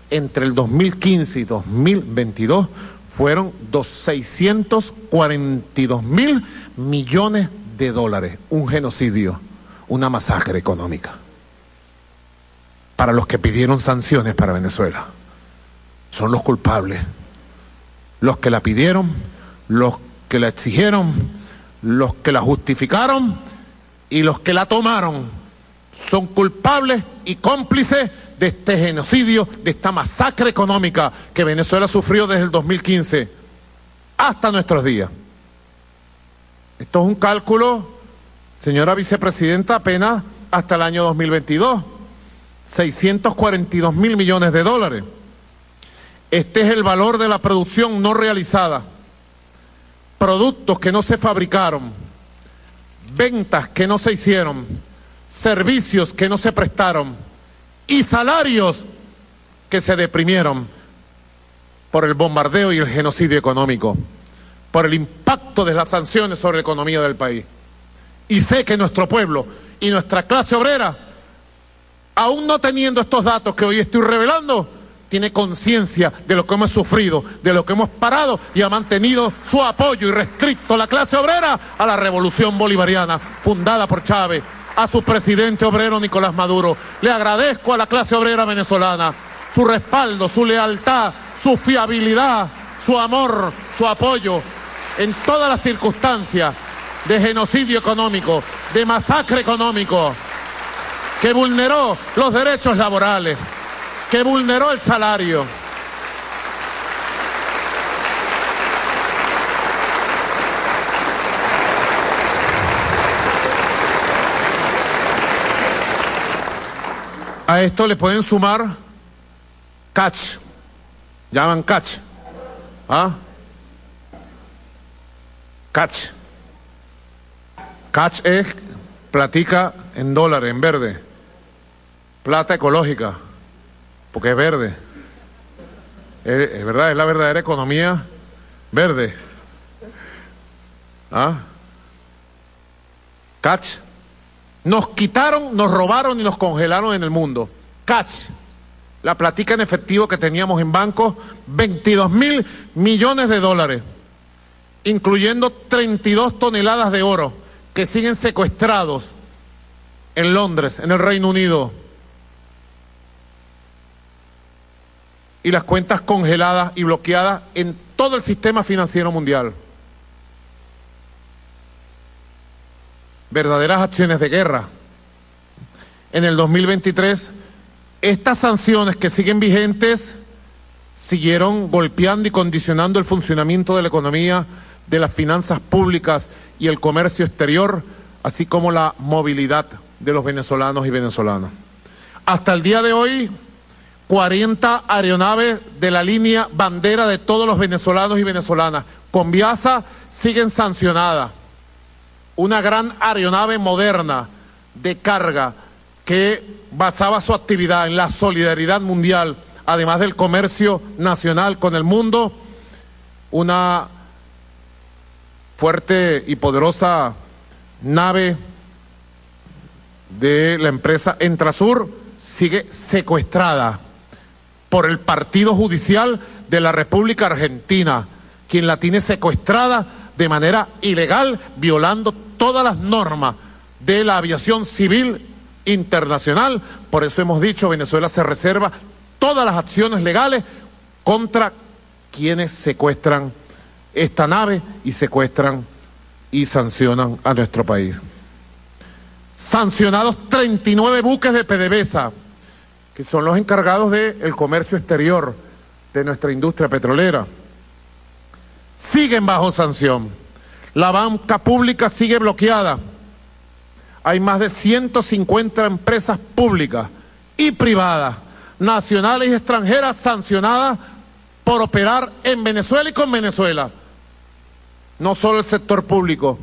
entre el 2015 y 2022 fueron 642 mil millones de dólares. Un genocidio, una masacre económica. Para los que pidieron sanciones para Venezuela. Son los culpables. Los que la pidieron, los que la exigieron, los que la justificaron y los que la tomaron. Son culpables y cómplices de este genocidio, de esta masacre económica que Venezuela sufrió desde el 2015 hasta nuestros días. Esto es un cálculo, señora vicepresidenta, apenas hasta el año 2022. 642 mil millones de dólares. Este es el valor de la producción no realizada. Productos que no se fabricaron, ventas que no se hicieron, servicios que no se prestaron y salarios que se deprimieron por el bombardeo y el genocidio económico, por el impacto de las sanciones sobre la economía del país. Y sé que nuestro pueblo y nuestra clase obrera, aún no teniendo estos datos que hoy estoy revelando, tiene conciencia de lo que hemos sufrido, de lo que hemos parado y ha mantenido su apoyo irrestricto la clase obrera a la revolución bolivariana fundada por Chávez a su presidente obrero Nicolás Maduro. Le agradezco a la clase obrera venezolana su respaldo, su lealtad, su fiabilidad, su amor, su apoyo en todas las circunstancias de genocidio económico, de masacre económico, que vulneró los derechos laborales, que vulneró el salario A esto le pueden sumar catch, llaman catch. ¿Ah? Catch. Catch es platica en dólares, en verde. Plata ecológica, porque es verde. Es, verdad, es la verdadera economía verde. ¿Ah? Catch nos quitaron, nos robaron y nos congelaron en el mundo. Catch. la platica en efectivo que teníamos en bancos, 22 mil millones de dólares, incluyendo 32 toneladas de oro que siguen secuestrados en Londres, en el Reino Unido, y las cuentas congeladas y bloqueadas en todo el sistema financiero mundial. Verdaderas acciones de guerra. En el 2023 estas sanciones que siguen vigentes siguieron golpeando y condicionando el funcionamiento de la economía, de las finanzas públicas y el comercio exterior, así como la movilidad de los venezolanos y venezolanas. Hasta el día de hoy, 40 aeronaves de la línea bandera de todos los venezolanos y venezolanas. Con Viasa siguen sancionadas. Una gran aeronave moderna de carga que basaba su actividad en la solidaridad mundial, además del comercio nacional con el mundo, una fuerte y poderosa nave de la empresa Entrasur sigue secuestrada por el partido judicial de la República Argentina, quien la tiene secuestrada de manera ilegal, violando todas las normas de la aviación civil internacional. Por eso hemos dicho, Venezuela se reserva todas las acciones legales contra quienes secuestran esta nave y secuestran y sancionan a nuestro país. Sancionados 39 buques de PDVSA, que son los encargados del comercio exterior de nuestra industria petrolera. Siguen bajo sanción. La banca pública sigue bloqueada hay más de 150 empresas públicas y privadas, nacionales y extranjeras, sancionadas por operar en Venezuela y con Venezuela. No solo el sector público,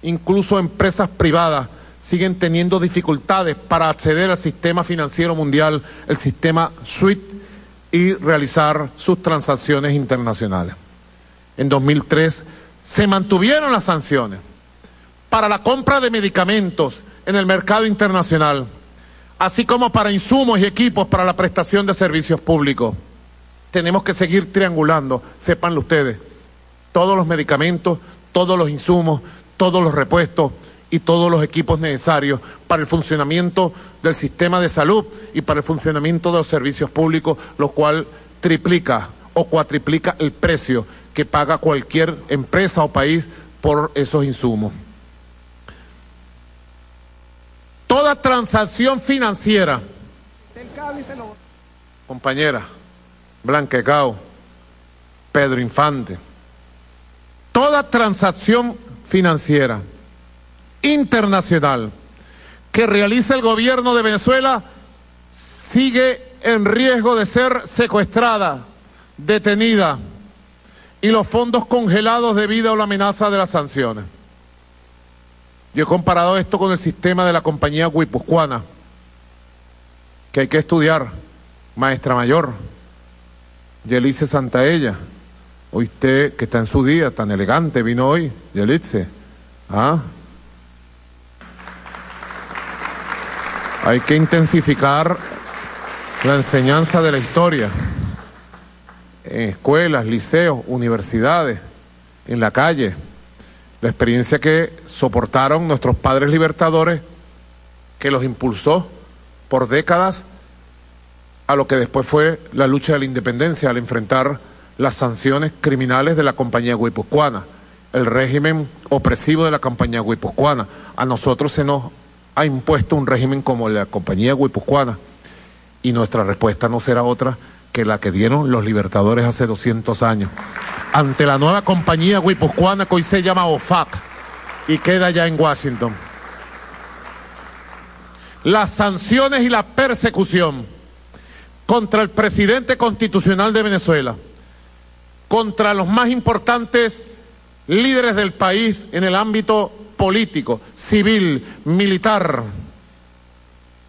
incluso empresas privadas siguen teniendo dificultades para acceder al sistema financiero mundial, el sistema SWIFT, y realizar sus transacciones internacionales. En 2003 se mantuvieron las sanciones para la compra de medicamentos en el mercado internacional, así como para insumos y equipos para la prestación de servicios públicos. Tenemos que seguir triangulando, sépanlo ustedes, todos los medicamentos, todos los insumos, todos los repuestos y todos los equipos necesarios para el funcionamiento del sistema de salud y para el funcionamiento de los servicios públicos, lo cual triplica o cuatriplica el precio que paga cualquier empresa o país por esos insumos. Toda transacción financiera, compañera, Blanca Cao, Pedro Infante, toda transacción financiera internacional que realiza el gobierno de Venezuela sigue en riesgo de ser secuestrada, detenida y los fondos congelados debido a la amenaza de las sanciones. Yo he comparado esto con el sistema de la compañía guipuzcoana, que hay que estudiar, maestra mayor, Yelice Santaella. Usted que está en su día, tan elegante, vino hoy, Yelice. ¿Ah? Hay que intensificar la enseñanza de la historia en escuelas, liceos, universidades, en la calle la experiencia que soportaron nuestros padres libertadores, que los impulsó por décadas a lo que después fue la lucha de la independencia al enfrentar las sanciones criminales de la compañía guipuzcoana, el régimen opresivo de la compañía guipuzcoana. A nosotros se nos ha impuesto un régimen como la compañía guipuzcoana y nuestra respuesta no será otra que la que dieron los libertadores hace 200 años ante la nueva compañía guipuzcoana que hoy se llama OFAC y queda ya en Washington. Las sanciones y la persecución contra el presidente constitucional de Venezuela, contra los más importantes líderes del país en el ámbito político, civil, militar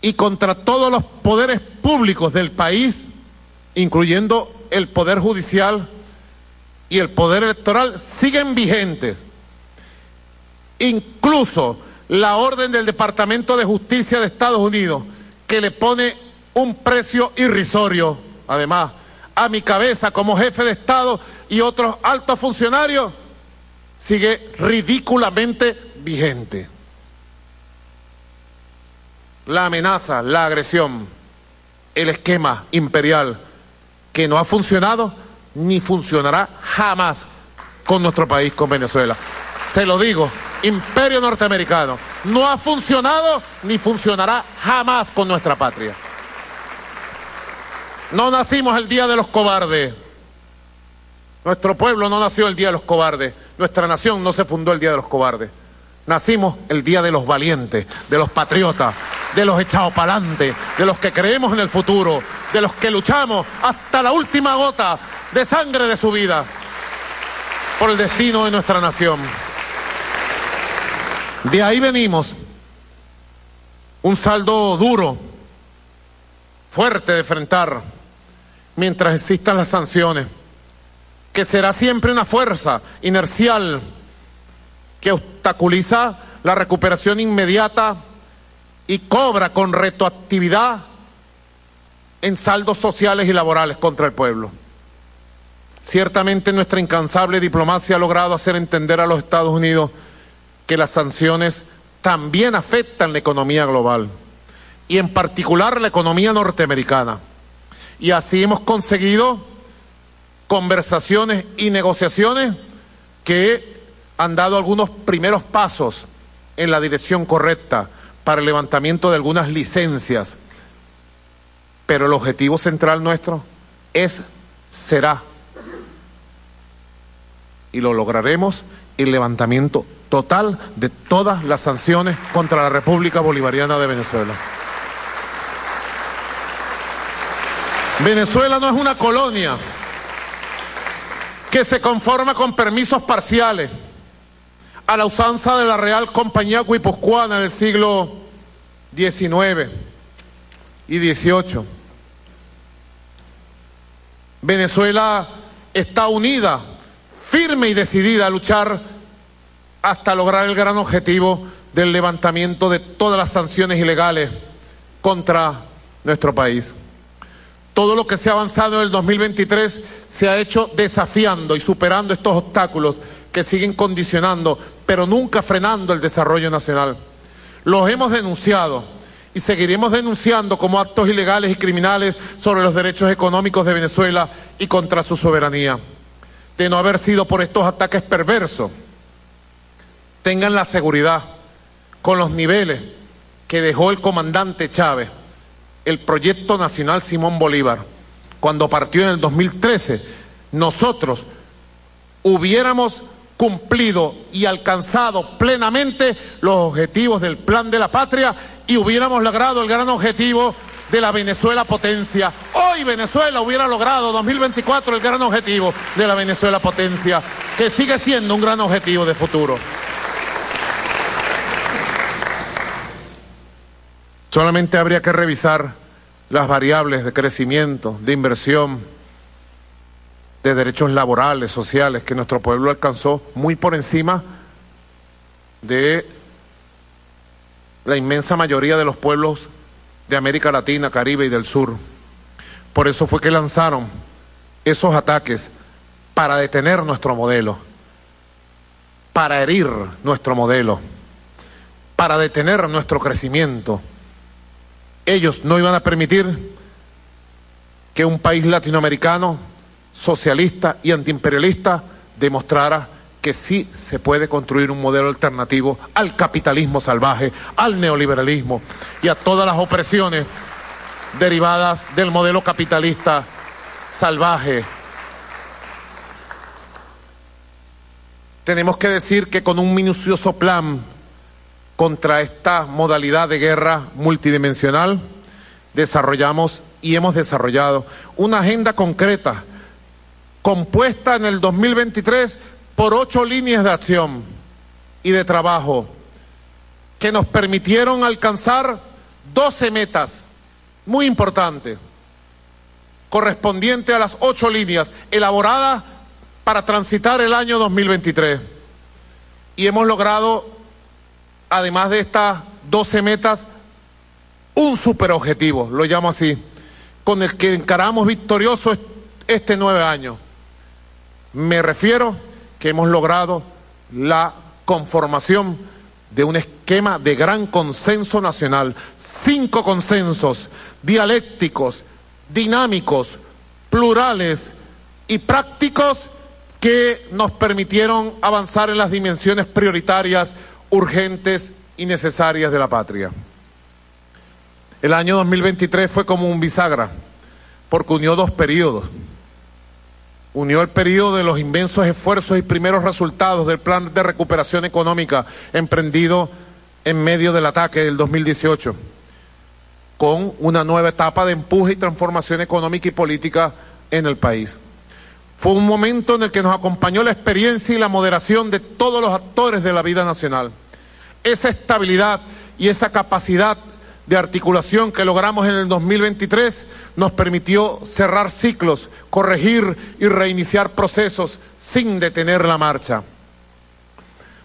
y contra todos los poderes públicos del país, incluyendo el poder judicial, y el poder electoral siguen vigentes. Incluso la orden del Departamento de Justicia de Estados Unidos que le pone un precio irrisorio. Además, a mi cabeza como jefe de Estado y otros altos funcionarios, sigue ridículamente vigente. La amenaza, la agresión, el esquema imperial que no ha funcionado ni funcionará jamás con nuestro país, con Venezuela. Se lo digo, imperio norteamericano, no ha funcionado ni funcionará jamás con nuestra patria. No nacimos el día de los cobardes. Nuestro pueblo no nació el día de los cobardes. Nuestra nación no se fundó el día de los cobardes. Nacimos el día de los valientes, de los patriotas, de los echados para adelante, de los que creemos en el futuro, de los que luchamos hasta la última gota de sangre de su vida por el destino de nuestra nación. De ahí venimos. Un saldo duro, fuerte de enfrentar mientras existan las sanciones, que será siempre una fuerza inercial que obstaculiza la recuperación inmediata y cobra con retroactividad en saldos sociales y laborales contra el pueblo. Ciertamente nuestra incansable diplomacia ha logrado hacer entender a los Estados Unidos que las sanciones también afectan la economía global y en particular la economía norteamericana. Y así hemos conseguido conversaciones y negociaciones que han dado algunos primeros pasos en la dirección correcta para el levantamiento de algunas licencias. Pero el objetivo central nuestro es, será, y lo lograremos, el levantamiento total de todas las sanciones contra la República Bolivariana de Venezuela. Venezuela no es una colonia que se conforma con permisos parciales a la usanza de la Real Compañía Guipuzcoana del siglo XIX y XVIII. Venezuela está unida, firme y decidida a luchar hasta lograr el gran objetivo del levantamiento de todas las sanciones ilegales contra nuestro país. Todo lo que se ha avanzado en el 2023 se ha hecho desafiando y superando estos obstáculos que siguen condicionando, pero nunca frenando el desarrollo nacional. Los hemos denunciado y seguiremos denunciando como actos ilegales y criminales sobre los derechos económicos de Venezuela y contra su soberanía. De no haber sido por estos ataques perversos, tengan la seguridad con los niveles que dejó el comandante Chávez el proyecto nacional Simón Bolívar, cuando partió en el 2013, nosotros hubiéramos cumplido y alcanzado plenamente los objetivos del plan de la patria y hubiéramos logrado el gran objetivo de la Venezuela potencia. Hoy Venezuela hubiera logrado 2024 el gran objetivo de la Venezuela potencia, que sigue siendo un gran objetivo de futuro. Solamente habría que revisar las variables de crecimiento, de inversión, de derechos laborales, sociales, que nuestro pueblo alcanzó muy por encima de la inmensa mayoría de los pueblos de América Latina, Caribe y del Sur. Por eso fue que lanzaron esos ataques para detener nuestro modelo, para herir nuestro modelo, para detener nuestro crecimiento ellos no iban a permitir que un país latinoamericano socialista y antiimperialista demostrara que sí se puede construir un modelo alternativo al capitalismo salvaje, al neoliberalismo y a todas las opresiones derivadas del modelo capitalista salvaje. Tenemos que decir que con un minucioso plan contra esta modalidad de guerra multidimensional, desarrollamos y hemos desarrollado una agenda concreta compuesta en el 2023 por ocho líneas de acción y de trabajo que nos permitieron alcanzar 12 metas muy importantes, correspondientes a las ocho líneas elaboradas para transitar el año 2023. Y hemos logrado además de estas 12 metas, un superobjetivo, lo llamo así, con el que encaramos victorioso este nueve año. Me refiero que hemos logrado la conformación de un esquema de gran consenso nacional, cinco consensos dialécticos, dinámicos, plurales y prácticos que nos permitieron avanzar en las dimensiones prioritarias, urgentes y necesarias de la patria. El año 2023 fue como un bisagra, porque unió dos periodos. Unió el periodo de los inmensos esfuerzos y primeros resultados del plan de recuperación económica emprendido en medio del ataque del 2018, con una nueva etapa de empuje y transformación económica y política en el país. Fue un momento en el que nos acompañó la experiencia y la moderación de todos los actores de la vida nacional. Esa estabilidad y esa capacidad de articulación que logramos en el 2023 nos permitió cerrar ciclos, corregir y reiniciar procesos sin detener la marcha.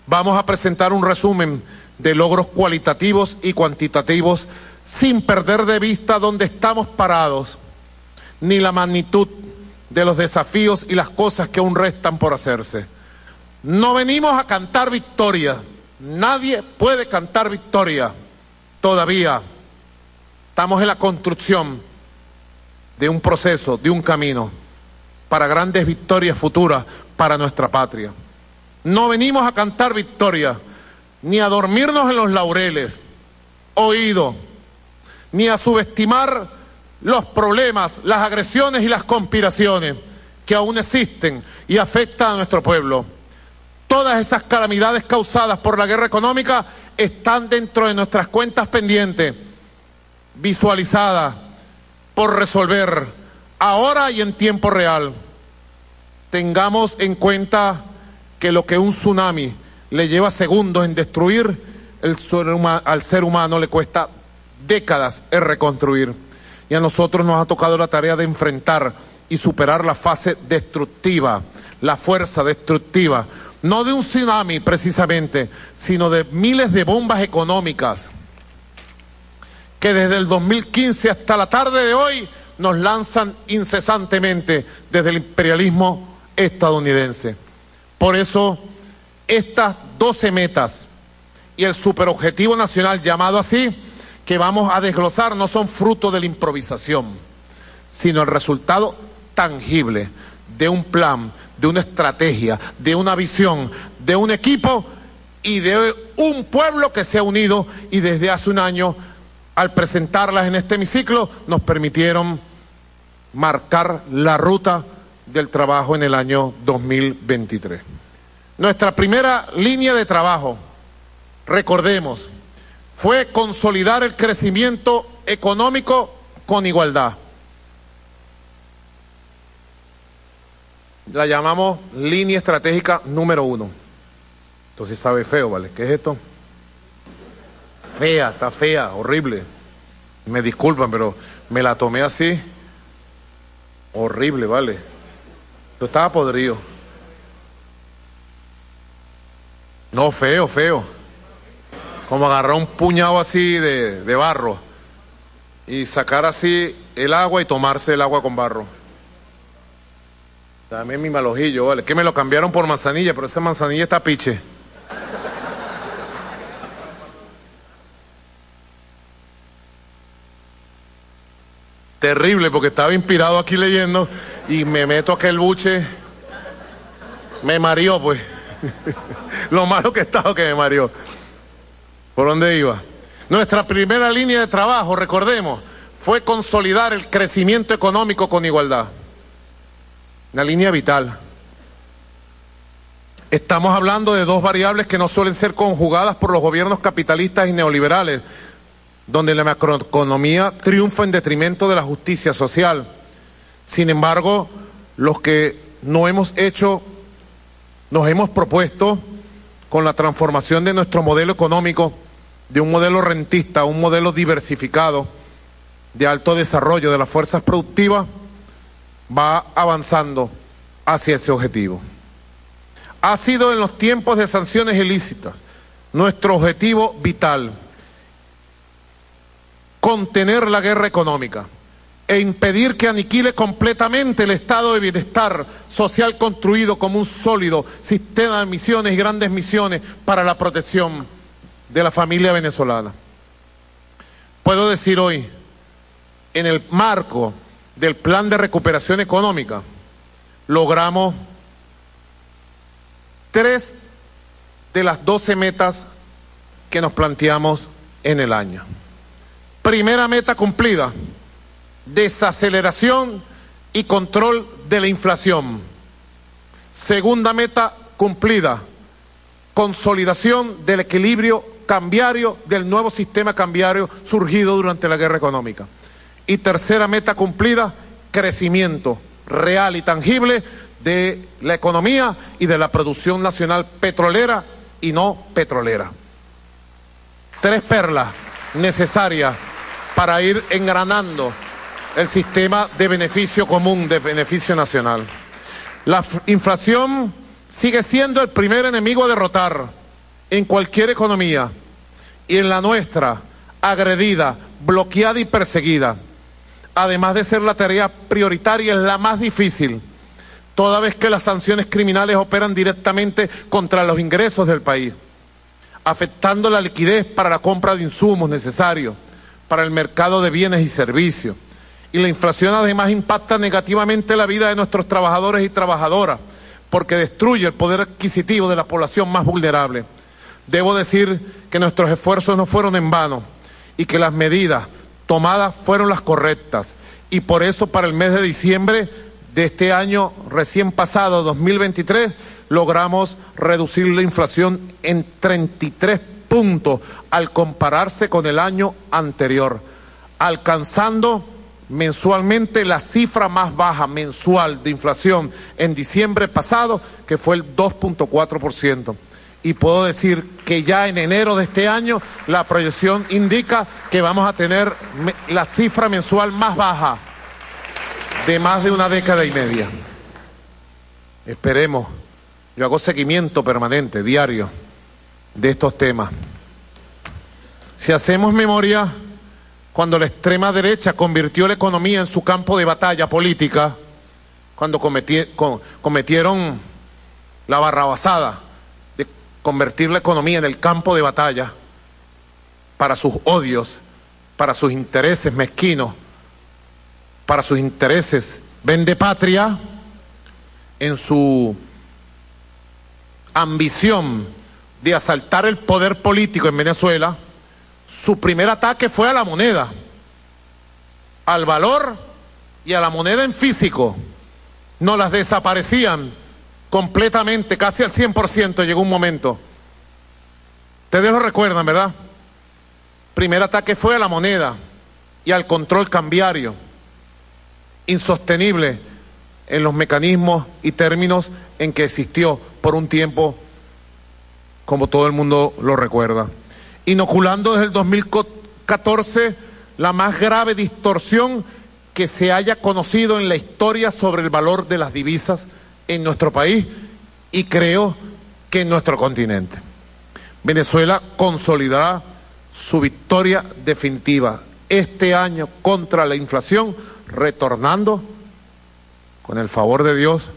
Vamos a presentar un resumen de logros cualitativos y cuantitativos sin perder de vista dónde estamos parados, ni la magnitud de los desafíos y las cosas que aún restan por hacerse. No venimos a cantar victoria, nadie puede cantar victoria todavía Estamos en la construcción de un proceso, de un camino para grandes victorias futuras para nuestra patria. No venimos a cantar victoria, ni a dormirnos en los laureles, oído, ni a subestimar los problemas, las agresiones y las conspiraciones que aún existen y afectan a nuestro pueblo. Todas esas calamidades causadas por la guerra económica están dentro de nuestras cuentas pendientes visualizada por resolver ahora y en tiempo real. Tengamos en cuenta que lo que un tsunami le lleva segundos en destruir, al ser humano le cuesta décadas en reconstruir. Y a nosotros nos ha tocado la tarea de enfrentar y superar la fase destructiva, la fuerza destructiva, no de un tsunami precisamente, sino de miles de bombas económicas que desde el 2015 hasta la tarde de hoy nos lanzan incesantemente desde el imperialismo estadounidense. Por eso, estas 12 metas y el superobjetivo nacional llamado así, que vamos a desglosar, no son fruto de la improvisación, sino el resultado tangible de un plan, de una estrategia, de una visión, de un equipo y de un pueblo que se ha unido y desde hace un año al presentarlas en este hemiciclo, nos permitieron marcar la ruta del trabajo en el año 2023. Nuestra primera línea de trabajo, recordemos, fue consolidar el crecimiento económico con igualdad. La llamamos línea estratégica número uno. Entonces sabe feo, ¿vale? ¿Qué es esto? Fea, está fea, horrible. Me disculpan, pero me la tomé así. Horrible, vale. Yo estaba podrido. No, feo, feo. Como agarrar un puñado así de, de barro y sacar así el agua y tomarse el agua con barro. También mi malojillo, vale. Que me lo cambiaron por manzanilla, pero esa manzanilla está piche. Terrible porque estaba inspirado aquí leyendo y me meto aquel buche. Me mareó, pues. Lo malo que estaba que me mareó. ¿Por dónde iba? Nuestra primera línea de trabajo, recordemos, fue consolidar el crecimiento económico con igualdad. Una línea vital. Estamos hablando de dos variables que no suelen ser conjugadas por los gobiernos capitalistas y neoliberales, donde la macroeconomía triunfa en detrimento de la justicia social. Sin embargo, los que no hemos hecho, nos hemos propuesto con la transformación de nuestro modelo económico, de un modelo rentista a un modelo diversificado, de alto desarrollo de las fuerzas productivas, va avanzando hacia ese objetivo. Ha sido en los tiempos de sanciones ilícitas nuestro objetivo vital contener la guerra económica e impedir que aniquile completamente el estado de bienestar social construido como un sólido sistema de misiones y grandes misiones para la protección de la familia venezolana. Puedo decir hoy, en el marco del plan de recuperación económica, logramos tres de las doce metas que nos planteamos en el año. Primera meta cumplida, desaceleración y control de la inflación. Segunda meta cumplida, consolidación del equilibrio cambiario del nuevo sistema cambiario surgido durante la guerra económica. Y tercera meta cumplida, crecimiento real y tangible de la economía y de la producción nacional petrolera y no petrolera. Tres perlas necesarias para ir engranando el sistema de beneficio común, de beneficio nacional. La inflación sigue siendo el primer enemigo a derrotar en cualquier economía y en la nuestra, agredida, bloqueada y perseguida. Además de ser la tarea prioritaria, es la más difícil, toda vez que las sanciones criminales operan directamente contra los ingresos del país, afectando la liquidez para la compra de insumos necesarios para el mercado de bienes y servicios y la inflación además impacta negativamente la vida de nuestros trabajadores y trabajadoras, porque destruye el poder adquisitivo de la población más vulnerable. Debo decir que nuestros esfuerzos no fueron en vano y que las medidas tomadas fueron las correctas. Y por eso para el mes de diciembre de este año recién pasado, 2023, logramos reducir la inflación en 33 puntos al compararse con el año anterior, alcanzando mensualmente la cifra más baja mensual de inflación en diciembre pasado, que fue el 2.4%. Y puedo decir que ya en enero de este año la proyección indica que vamos a tener la cifra mensual más baja de más de una década y media. Esperemos. Yo hago seguimiento permanente, diario, de estos temas. Si hacemos memoria, cuando la extrema derecha convirtió la economía en su campo de batalla política, cuando cometieron la barrabasada de convertir la economía en el campo de batalla para sus odios, para sus intereses mezquinos, para sus intereses vende patria, en su ambición de asaltar el poder político en Venezuela, su primer ataque fue a la moneda, al valor y a la moneda en físico. No las desaparecían completamente, casi al 100% llegó un momento. Ustedes lo recuerdan, ¿verdad? Primer ataque fue a la moneda y al control cambiario, insostenible en los mecanismos y términos en que existió por un tiempo, como todo el mundo lo recuerda inoculando desde el 2014 la más grave distorsión que se haya conocido en la historia sobre el valor de las divisas en nuestro país y creo que en nuestro continente. Venezuela consolidará su victoria definitiva este año contra la inflación, retornando con el favor de Dios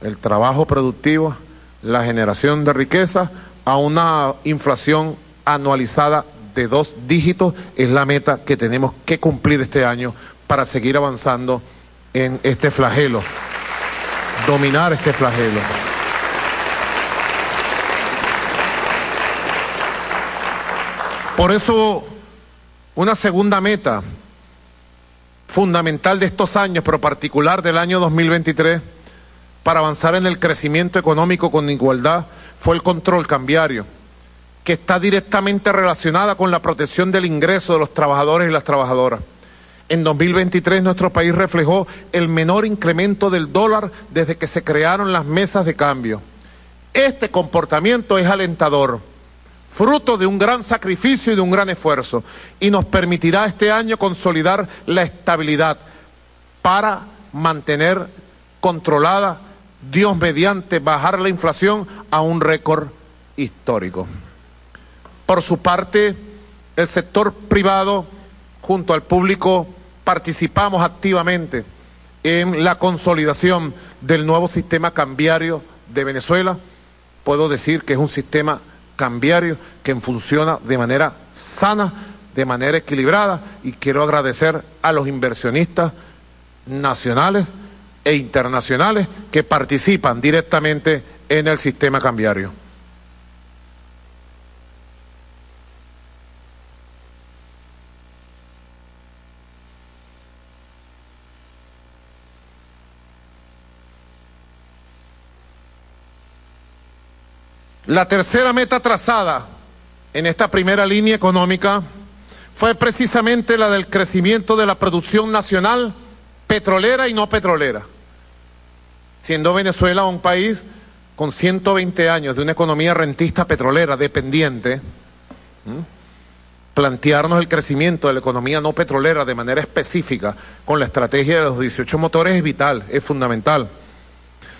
el trabajo productivo, la generación de riqueza, a una inflación anualizada de dos dígitos es la meta que tenemos que cumplir este año para seguir avanzando en este flagelo, dominar este flagelo. Por eso, una segunda meta fundamental de estos años, pero particular del año 2023, para avanzar en el crecimiento económico con igualdad, fue el control cambiario, que está directamente relacionada con la protección del ingreso de los trabajadores y las trabajadoras. En 2023 nuestro país reflejó el menor incremento del dólar desde que se crearon las mesas de cambio. Este comportamiento es alentador, fruto de un gran sacrificio y de un gran esfuerzo, y nos permitirá este año consolidar la estabilidad para mantener controlada Dios mediante bajar la inflación a un récord histórico. Por su parte, el sector privado junto al público participamos activamente en la consolidación del nuevo sistema cambiario de Venezuela. Puedo decir que es un sistema cambiario que funciona de manera sana, de manera equilibrada y quiero agradecer a los inversionistas nacionales e internacionales que participan directamente en el sistema cambiario. La tercera meta trazada en esta primera línea económica fue precisamente la del crecimiento de la producción nacional petrolera y no petrolera, siendo Venezuela un país con 120 años de una economía rentista petrolera dependiente, plantearnos el crecimiento de la economía no petrolera de manera específica con la estrategia de los 18 motores es vital, es fundamental,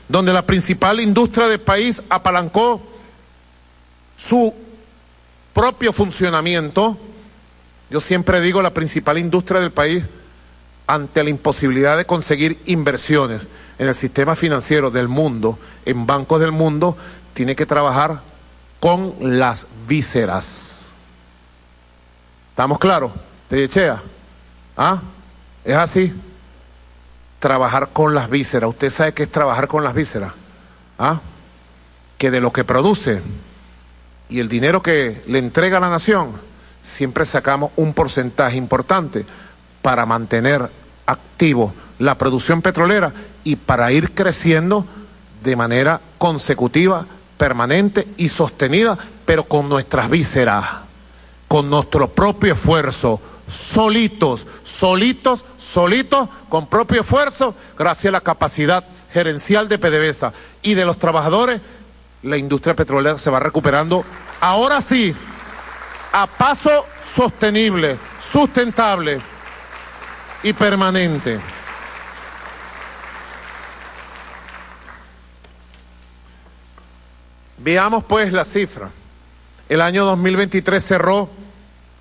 donde la principal industria del país apalancó su propio funcionamiento, yo siempre digo la principal industria del país, ante la imposibilidad de conseguir inversiones en el sistema financiero del mundo, en bancos del mundo, tiene que trabajar con las vísceras. ¿Estamos claros? ¿Te echea? ¿Ah? ¿Es así? Trabajar con las vísceras. ¿Usted sabe qué es trabajar con las vísceras? ¿Ah? Que de lo que produce y el dinero que le entrega la nación, siempre sacamos un porcentaje importante para mantener activo la producción petrolera y para ir creciendo de manera consecutiva, permanente y sostenida, pero con nuestras vísceras, con nuestro propio esfuerzo, solitos, solitos, solitos, con propio esfuerzo, gracias a la capacidad gerencial de PDVSA y de los trabajadores la industria petrolera se va recuperando, ahora sí, a paso sostenible, sustentable y permanente. Veamos pues la cifra. El año 2023 cerró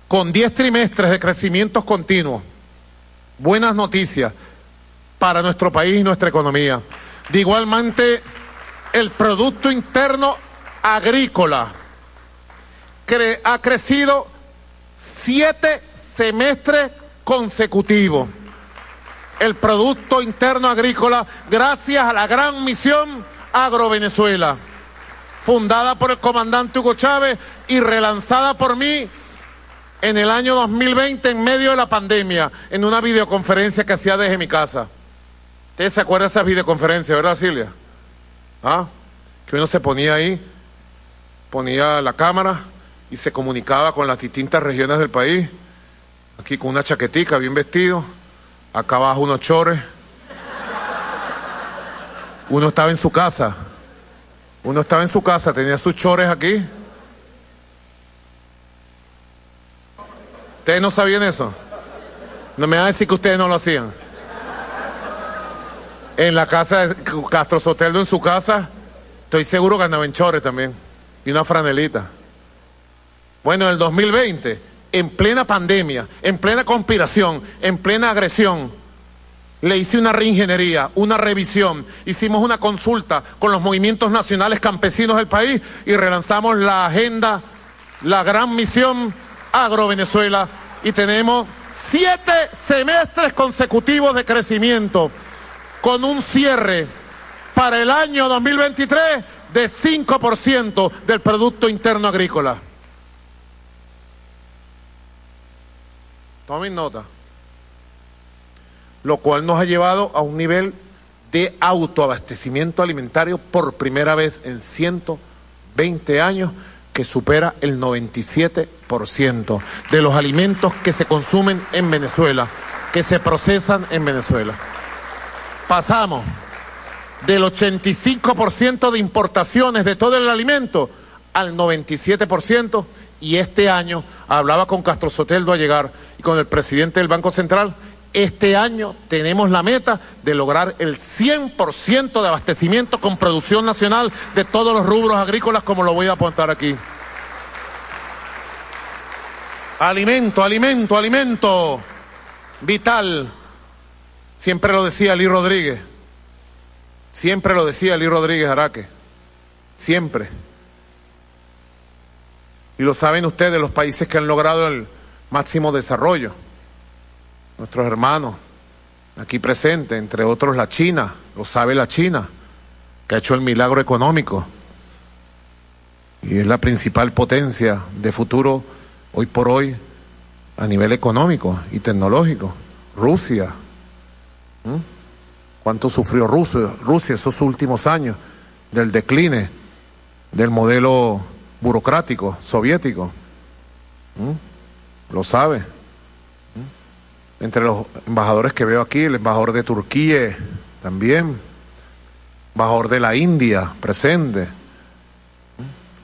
con 10 trimestres de crecimientos continuos. Buenas noticias para nuestro país y nuestra economía. De igualmente el Producto Interno Agrícola ha crecido siete semestres consecutivos. El Producto Interno Agrícola, gracias a la gran misión Agro Venezuela, fundada por el comandante Hugo Chávez y relanzada por mí en el año 2020 en medio de la pandemia, en una videoconferencia que hacía desde mi casa. ¿Ustedes se acuerdan de esas videoconferencias, verdad, Silvia? ¿Ah? Que uno se ponía ahí, ponía la cámara y se comunicaba con las distintas regiones del país. Aquí con una chaquetica, bien vestido. Acá abajo unos chores. Uno estaba en su casa. Uno estaba en su casa, tenía sus chores aquí. ¿Ustedes no sabían eso? No me van a decir que ustedes no lo hacían en la casa de Castro Soteldo, en su casa, estoy seguro que andaba en chores también. Y una franelita. Bueno, en el 2020, en plena pandemia, en plena conspiración, en plena agresión, le hice una reingeniería, una revisión, hicimos una consulta con los movimientos nacionales campesinos del país y relanzamos la agenda, la gran misión Agro Venezuela y tenemos siete semestres consecutivos de crecimiento con un cierre para el año 2023 de 5% del Producto Interno Agrícola. Tomen nota. Lo cual nos ha llevado a un nivel de autoabastecimiento alimentario por primera vez en 120 años que supera el 97% de los alimentos que se consumen en Venezuela, que se procesan en Venezuela. Pasamos del 85% de importaciones de todo el alimento al 97% y este año, hablaba con Castro Soteldo a llegar y con el presidente del Banco Central, este año tenemos la meta de lograr el 100% de abastecimiento con producción nacional de todos los rubros agrícolas como lo voy a apuntar aquí. Alimento, alimento, alimento. Vital. Siempre lo decía Lee Rodríguez. Siempre lo decía Lee Rodríguez Araque. Siempre. Y lo saben ustedes, los países que han logrado el máximo desarrollo. Nuestros hermanos aquí presentes, entre otros la China, lo sabe la China, que ha hecho el milagro económico. Y es la principal potencia de futuro hoy por hoy a nivel económico y tecnológico. Rusia. ¿Cuánto sufrió Rusia, esos últimos años del decline del modelo burocrático soviético? Lo sabe. Entre los embajadores que veo aquí, el embajador de Turquía también, embajador de la India presente.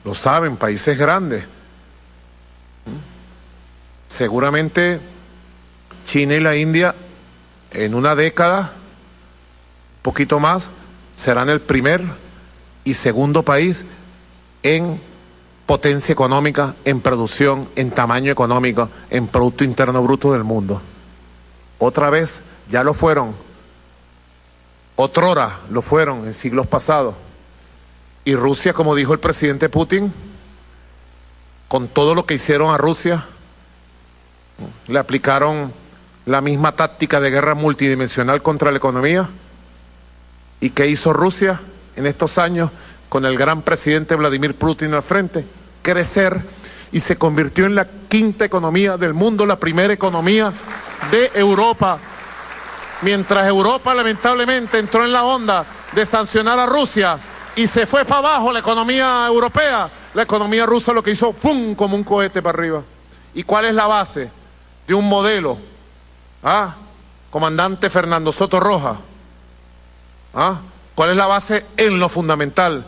Lo saben, países grandes. Seguramente China y la India en una década, poquito más, serán el primer y segundo país en potencia económica, en producción, en tamaño económico, en Producto Interno Bruto del mundo. Otra vez, ya lo fueron. Otrora lo fueron en siglos pasados. Y Rusia, como dijo el presidente Putin, con todo lo que hicieron a Rusia, le aplicaron la misma táctica de guerra multidimensional contra la economía. ¿Y qué hizo Rusia en estos años con el gran presidente Vladimir Putin al frente? Crecer y se convirtió en la quinta economía del mundo, la primera economía de Europa. Mientras Europa lamentablemente entró en la onda de sancionar a Rusia y se fue para abajo la economía europea, la economía rusa lo que hizo, ¡pum!, como un cohete para arriba. ¿Y cuál es la base? de un modelo. ¿Ah? Comandante Fernando Soto Roja. ¿Ah? ¿Cuál es la base en lo fundamental?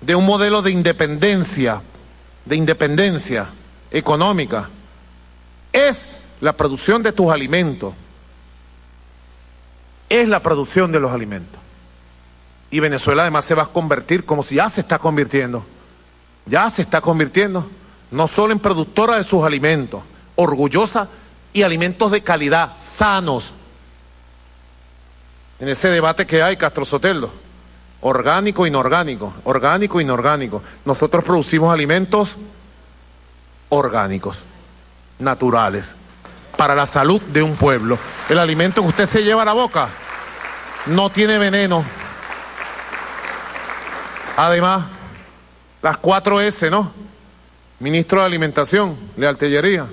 De un modelo de independencia, de independencia económica. Es la producción de tus alimentos. Es la producción de los alimentos. Y Venezuela además se va a convertir como si ya se está convirtiendo. Ya se está convirtiendo no solo en productora de sus alimentos, orgullosa y alimentos de calidad, sanos. En ese debate que hay, Castro Soteldo, orgánico, inorgánico, orgánico, inorgánico. Nosotros producimos alimentos orgánicos, naturales, para la salud de un pueblo. El alimento que usted se lleva a la boca no tiene veneno. Además, las cuatro S, ¿no? Ministro de Alimentación, Lealtellería,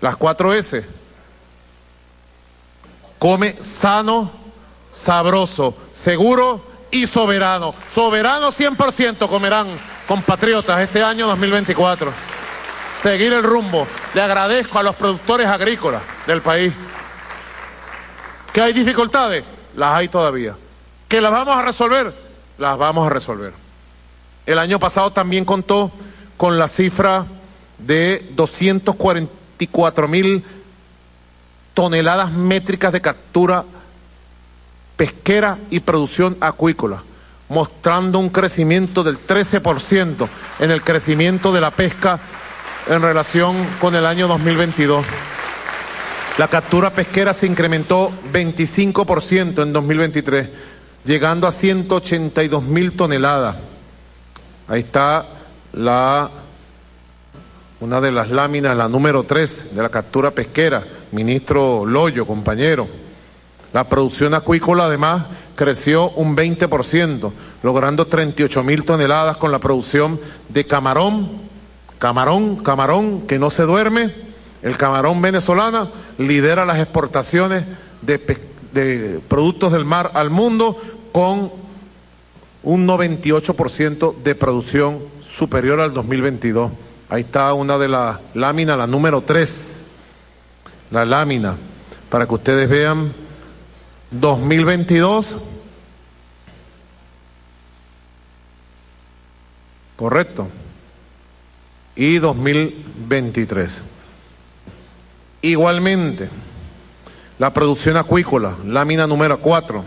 las cuatro S. Come sano, sabroso, seguro y soberano. Soberano 100% comerán compatriotas este año 2024. Seguir el rumbo. Le agradezco a los productores agrícolas del país. ¿Que hay dificultades? Las hay todavía. ¿Que las vamos a resolver? Las vamos a resolver. El año pasado también contó con la cifra de 244 mil toneladas métricas de captura pesquera y producción acuícola, mostrando un crecimiento del 13% en el crecimiento de la pesca en relación con el año 2022. La captura pesquera se incrementó 25% en 2023, llegando a 182 mil toneladas. Ahí está la una de las láminas, la número 3 de la captura pesquera, ministro Loyo, compañero. La producción acuícola además creció un 20%, logrando 38 mil toneladas con la producción de camarón, camarón, camarón que no se duerme. El camarón venezolana lidera las exportaciones de, de productos del mar al mundo con un 98% de producción superior al 2022. Ahí está una de las láminas, la número 3, la lámina, para que ustedes vean 2022. Correcto. Y 2023. Igualmente, la producción acuícola, lámina número 4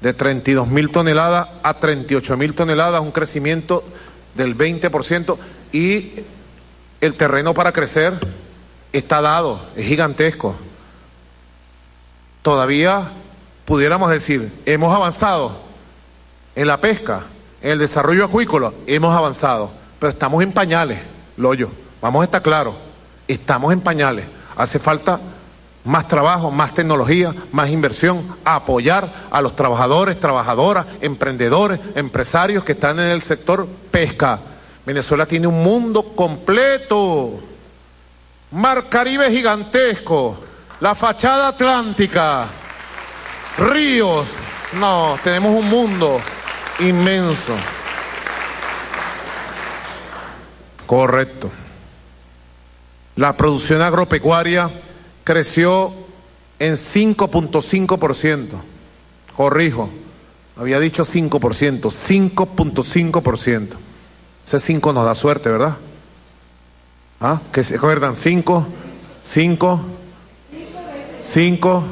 de 32 mil toneladas a 38 mil toneladas, un crecimiento del 20% y el terreno para crecer está dado, es gigantesco. Todavía pudiéramos decir, hemos avanzado en la pesca, en el desarrollo acuícola, hemos avanzado, pero estamos en pañales, Loyo, vamos a estar claros, estamos en pañales, hace falta más trabajo, más tecnología, más inversión, apoyar a los trabajadores, trabajadoras, emprendedores, empresarios que están en el sector pesca. Venezuela tiene un mundo completo, mar Caribe gigantesco, la fachada atlántica, ríos, no, tenemos un mundo inmenso. Correcto. La producción agropecuaria creció en 5.5%. Corrijo, había dicho 5%, 5.5%. Ese 5 nos da suerte, ¿verdad? ¿Ah? ¿Que se acuerdan? 5, 5, 5,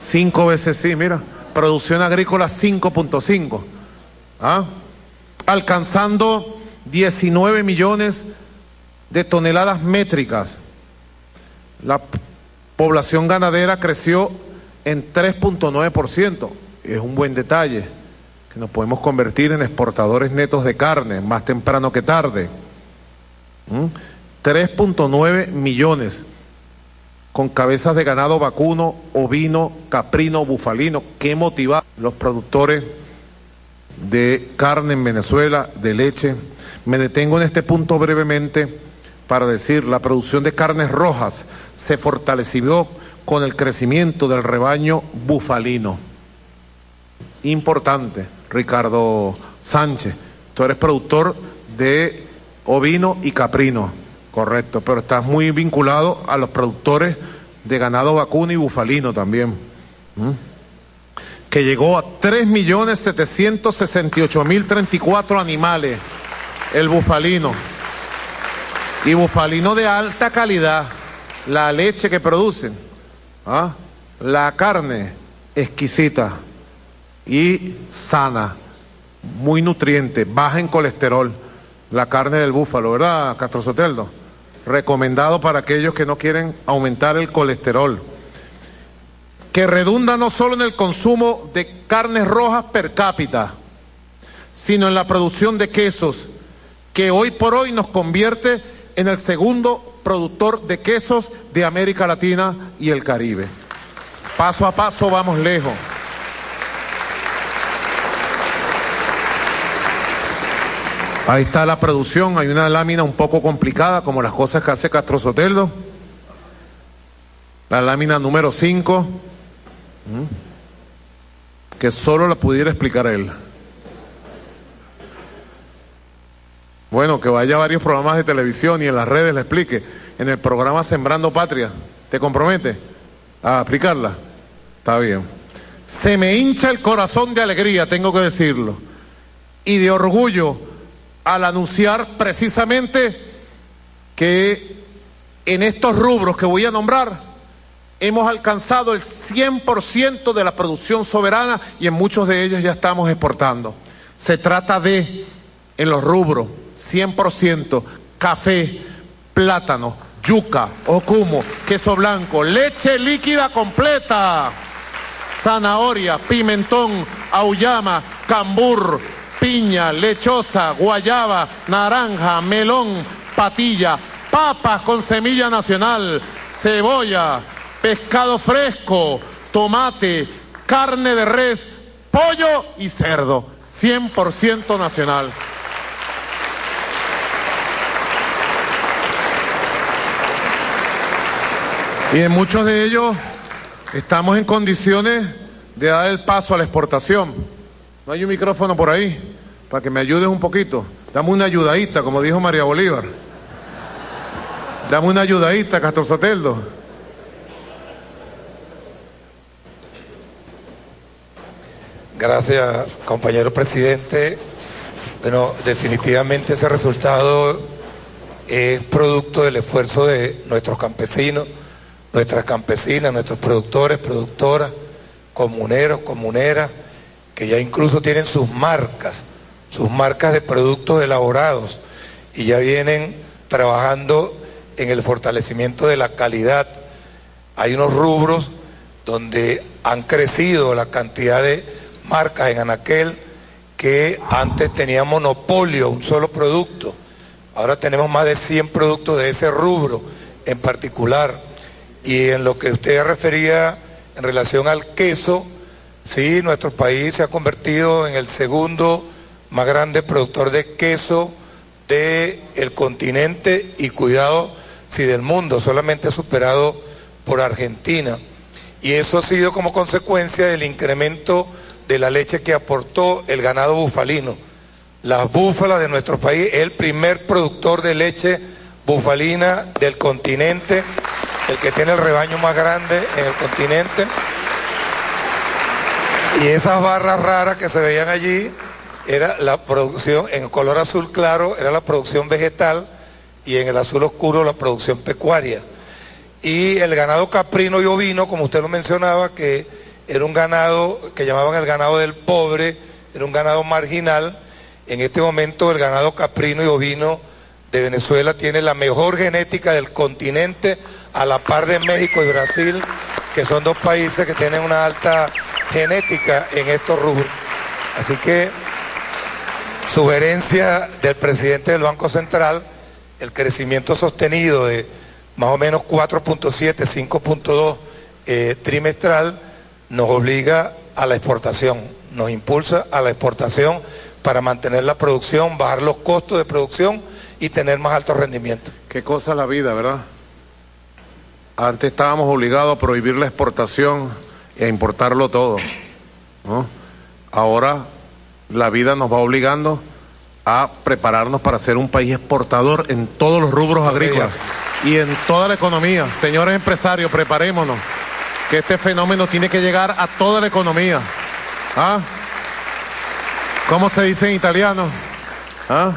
5 veces sí, mira. Producción agrícola 5.5. ¿Ah? Alcanzando 19 millones de toneladas métricas. La Población ganadera creció en 3.9%. Es un buen detalle, que nos podemos convertir en exportadores netos de carne, más temprano que tarde. 3.9 ¿Mm? millones con cabezas de ganado vacuno, ovino, caprino, bufalino. ¿Qué motiva los productores de carne en Venezuela, de leche? Me detengo en este punto brevemente para decir, la producción de carnes rojas se fortaleció con el crecimiento del rebaño bufalino. Importante, Ricardo Sánchez. Tú eres productor de ovino y caprino, correcto, pero estás muy vinculado a los productores de ganado vacuno y bufalino también. Que llegó a 3.768.034 animales, el bufalino. Y bufalino de alta calidad la leche que producen, ¿ah? la carne exquisita y sana, muy nutriente, baja en colesterol, la carne del búfalo, ¿verdad, Castro Soteldo? Recomendado para aquellos que no quieren aumentar el colesterol, que redunda no solo en el consumo de carnes rojas per cápita, sino en la producción de quesos, que hoy por hoy nos convierte en el segundo productor de quesos de América Latina y el Caribe. Paso a paso vamos lejos. Ahí está la producción, hay una lámina un poco complicada, como las cosas que hace Castro Soteldo. La lámina número 5, que solo la pudiera explicar él. Bueno, que vaya a varios programas de televisión y en las redes le explique. En el programa Sembrando Patria, ¿te compromete a explicarla? Está bien. Se me hincha el corazón de alegría, tengo que decirlo, y de orgullo al anunciar precisamente que en estos rubros que voy a nombrar hemos alcanzado el 100% de la producción soberana y en muchos de ellos ya estamos exportando. Se trata de, en los rubros, 100%, café, plátano, yuca, ocumo, queso blanco, leche líquida completa, zanahoria, pimentón, auyama, cambur, piña, lechosa, guayaba, naranja, melón, patilla, papas con semilla nacional, cebolla, pescado fresco, tomate, carne de res, pollo y cerdo, 100% nacional. Y en muchos de ellos estamos en condiciones de dar el paso a la exportación. ¿No hay un micrófono por ahí? Para que me ayudes un poquito. Dame una ayudadita, como dijo María Bolívar. Dame una ayudadita, Castro Soteldo. Gracias, compañero presidente. Bueno, definitivamente ese resultado es producto del esfuerzo de nuestros campesinos nuestras campesinas, nuestros productores, productoras, comuneros, comuneras, que ya incluso tienen sus marcas, sus marcas de productos elaborados y ya vienen trabajando en el fortalecimiento de la calidad. Hay unos rubros donde han crecido la cantidad de marcas en Anaquel que antes tenía monopolio, un solo producto. Ahora tenemos más de 100 productos de ese rubro en particular. Y en lo que usted refería en relación al queso, sí, nuestro país se ha convertido en el segundo más grande productor de queso del el continente y cuidado, sí, del mundo, solamente superado por Argentina. Y eso ha sido como consecuencia del incremento de la leche que aportó el ganado bufalino. Las búfalas de nuestro país es el primer productor de leche bufalina del continente, el que tiene el rebaño más grande en el continente. Y esas barras raras que se veían allí era la producción, en color azul claro era la producción vegetal y en el azul oscuro la producción pecuaria. Y el ganado caprino y ovino, como usted lo mencionaba, que era un ganado que llamaban el ganado del pobre, era un ganado marginal. En este momento el ganado caprino y ovino de Venezuela tiene la mejor genética del continente a la par de México y Brasil, que son dos países que tienen una alta genética en estos rubros. Así que sugerencia del presidente del Banco Central, el crecimiento sostenido de más o menos 4.7, 5.2 eh, trimestral, nos obliga a la exportación, nos impulsa a la exportación para mantener la producción, bajar los costos de producción y tener más alto rendimiento. Qué cosa la vida, ¿verdad? Antes estábamos obligados a prohibir la exportación e a importarlo todo. ¿no? Ahora la vida nos va obligando a prepararnos para ser un país exportador en todos los rubros agrícolas y en toda la economía. Señores empresarios, preparémonos que este fenómeno tiene que llegar a toda la economía. ¿Ah? ¿Cómo se dice en italiano? ¿Ah?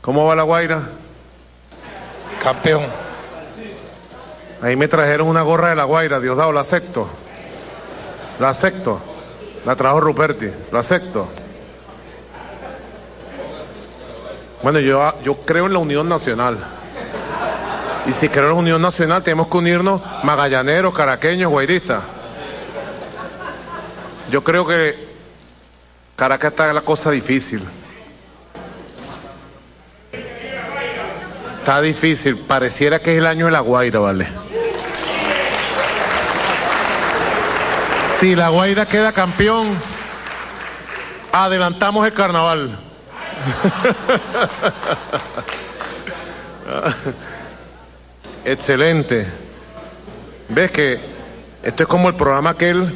¿Cómo va la Guaira? Campeón. Ahí me trajeron una gorra de la Guaira, Diosdado, la acepto. La acepto. La trajo Ruperti, la acepto. Bueno, yo, yo creo en la unión nacional. Y si queremos unión nacional, tenemos que unirnos magallaneros, caraqueños, guairistas. Yo creo que Caracas está la cosa difícil. Está difícil. Pareciera que es el año de la Guaira, ¿vale? Si la Guaira queda campeón, adelantamos el carnaval. Excelente. ¿Ves que esto es como el programa aquel,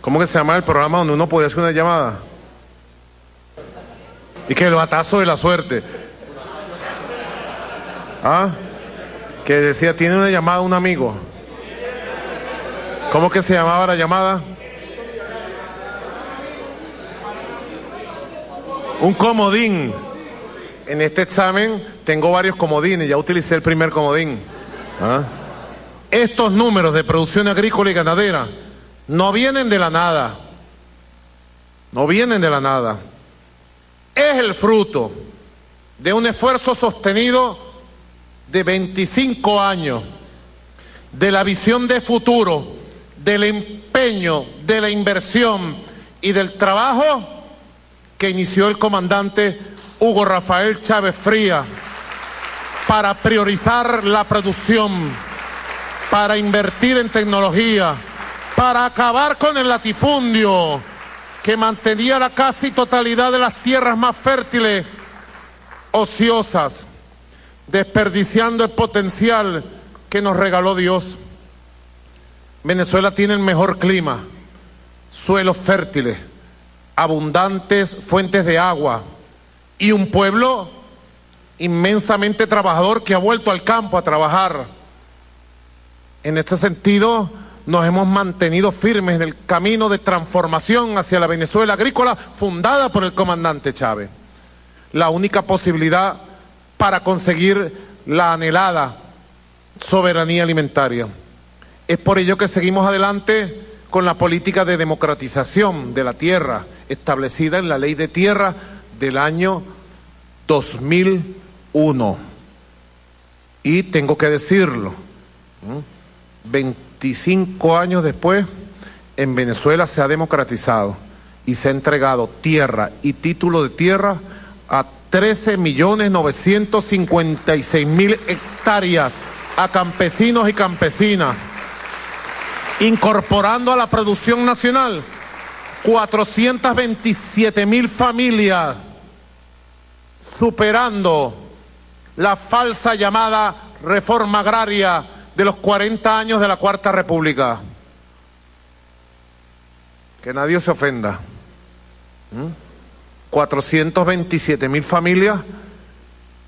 ¿cómo que se llama el programa donde uno podía hacer una llamada? Y que el batazo de la suerte. ¿Ah? Que decía, tiene una llamada un amigo. ¿Cómo que se llamaba la llamada? Un comodín. En este examen tengo varios comodines, ya utilicé el primer comodín. ¿Ah? Estos números de producción agrícola y ganadera no vienen de la nada, no vienen de la nada. Es el fruto de un esfuerzo sostenido de 25 años, de la visión de futuro, del empeño, de la inversión y del trabajo que inició el comandante Hugo Rafael Chávez Fría para priorizar la producción, para invertir en tecnología, para acabar con el latifundio que mantenía la casi totalidad de las tierras más fértiles ociosas, desperdiciando el potencial que nos regaló Dios. Venezuela tiene el mejor clima, suelos fértiles, abundantes fuentes de agua y un pueblo inmensamente trabajador que ha vuelto al campo a trabajar. En este sentido, nos hemos mantenido firmes en el camino de transformación hacia la Venezuela agrícola fundada por el comandante Chávez. La única posibilidad para conseguir la anhelada soberanía alimentaria. Es por ello que seguimos adelante con la política de democratización de la tierra establecida en la ley de tierra del año 2001. Y tengo que decirlo, 25 años después, en Venezuela se ha democratizado y se ha entregado tierra y título de tierra a 13 millones 956 mil hectáreas a campesinos y campesinas, incorporando a la producción nacional 427 mil familias, superando la falsa llamada reforma agraria de los 40 años de la Cuarta República. Que nadie se ofenda. 427 mil familias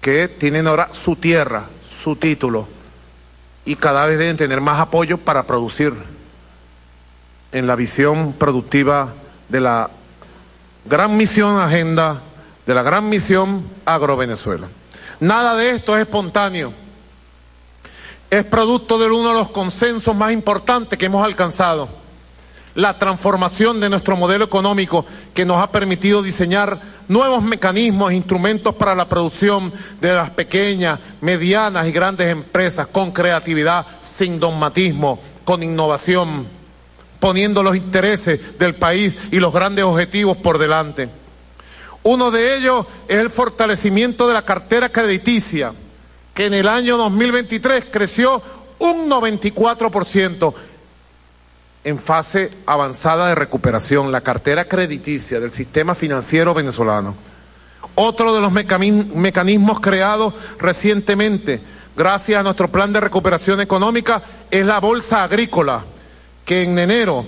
que tienen ahora su tierra, su título, y cada vez deben tener más apoyo para producir en la visión productiva de la gran misión agenda, de la gran misión agro Venezuela. Nada de esto es espontáneo. Es producto de uno de los consensos más importantes que hemos alcanzado. La transformación de nuestro modelo económico que nos ha permitido diseñar nuevos mecanismos e instrumentos para la producción de las pequeñas, medianas y grandes empresas con creatividad, sin dogmatismo, con innovación, poniendo los intereses del país y los grandes objetivos por delante. Uno de ellos es el fortalecimiento de la cartera crediticia, que en el año 2023 creció un 94% en fase avanzada de recuperación, la cartera crediticia del sistema financiero venezolano. Otro de los mecanismos creados recientemente, gracias a nuestro plan de recuperación económica, es la bolsa agrícola, que en enero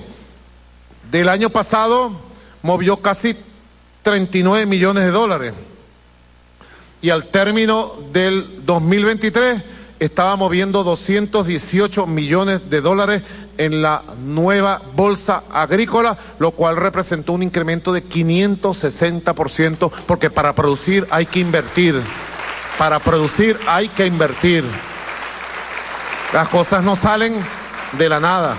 del año pasado movió casi 39 millones de dólares y al término del 2023 estaba moviendo 218 millones de dólares en la nueva bolsa agrícola, lo cual representó un incremento de 560%, porque para producir hay que invertir. Para producir hay que invertir. Las cosas no salen de la nada.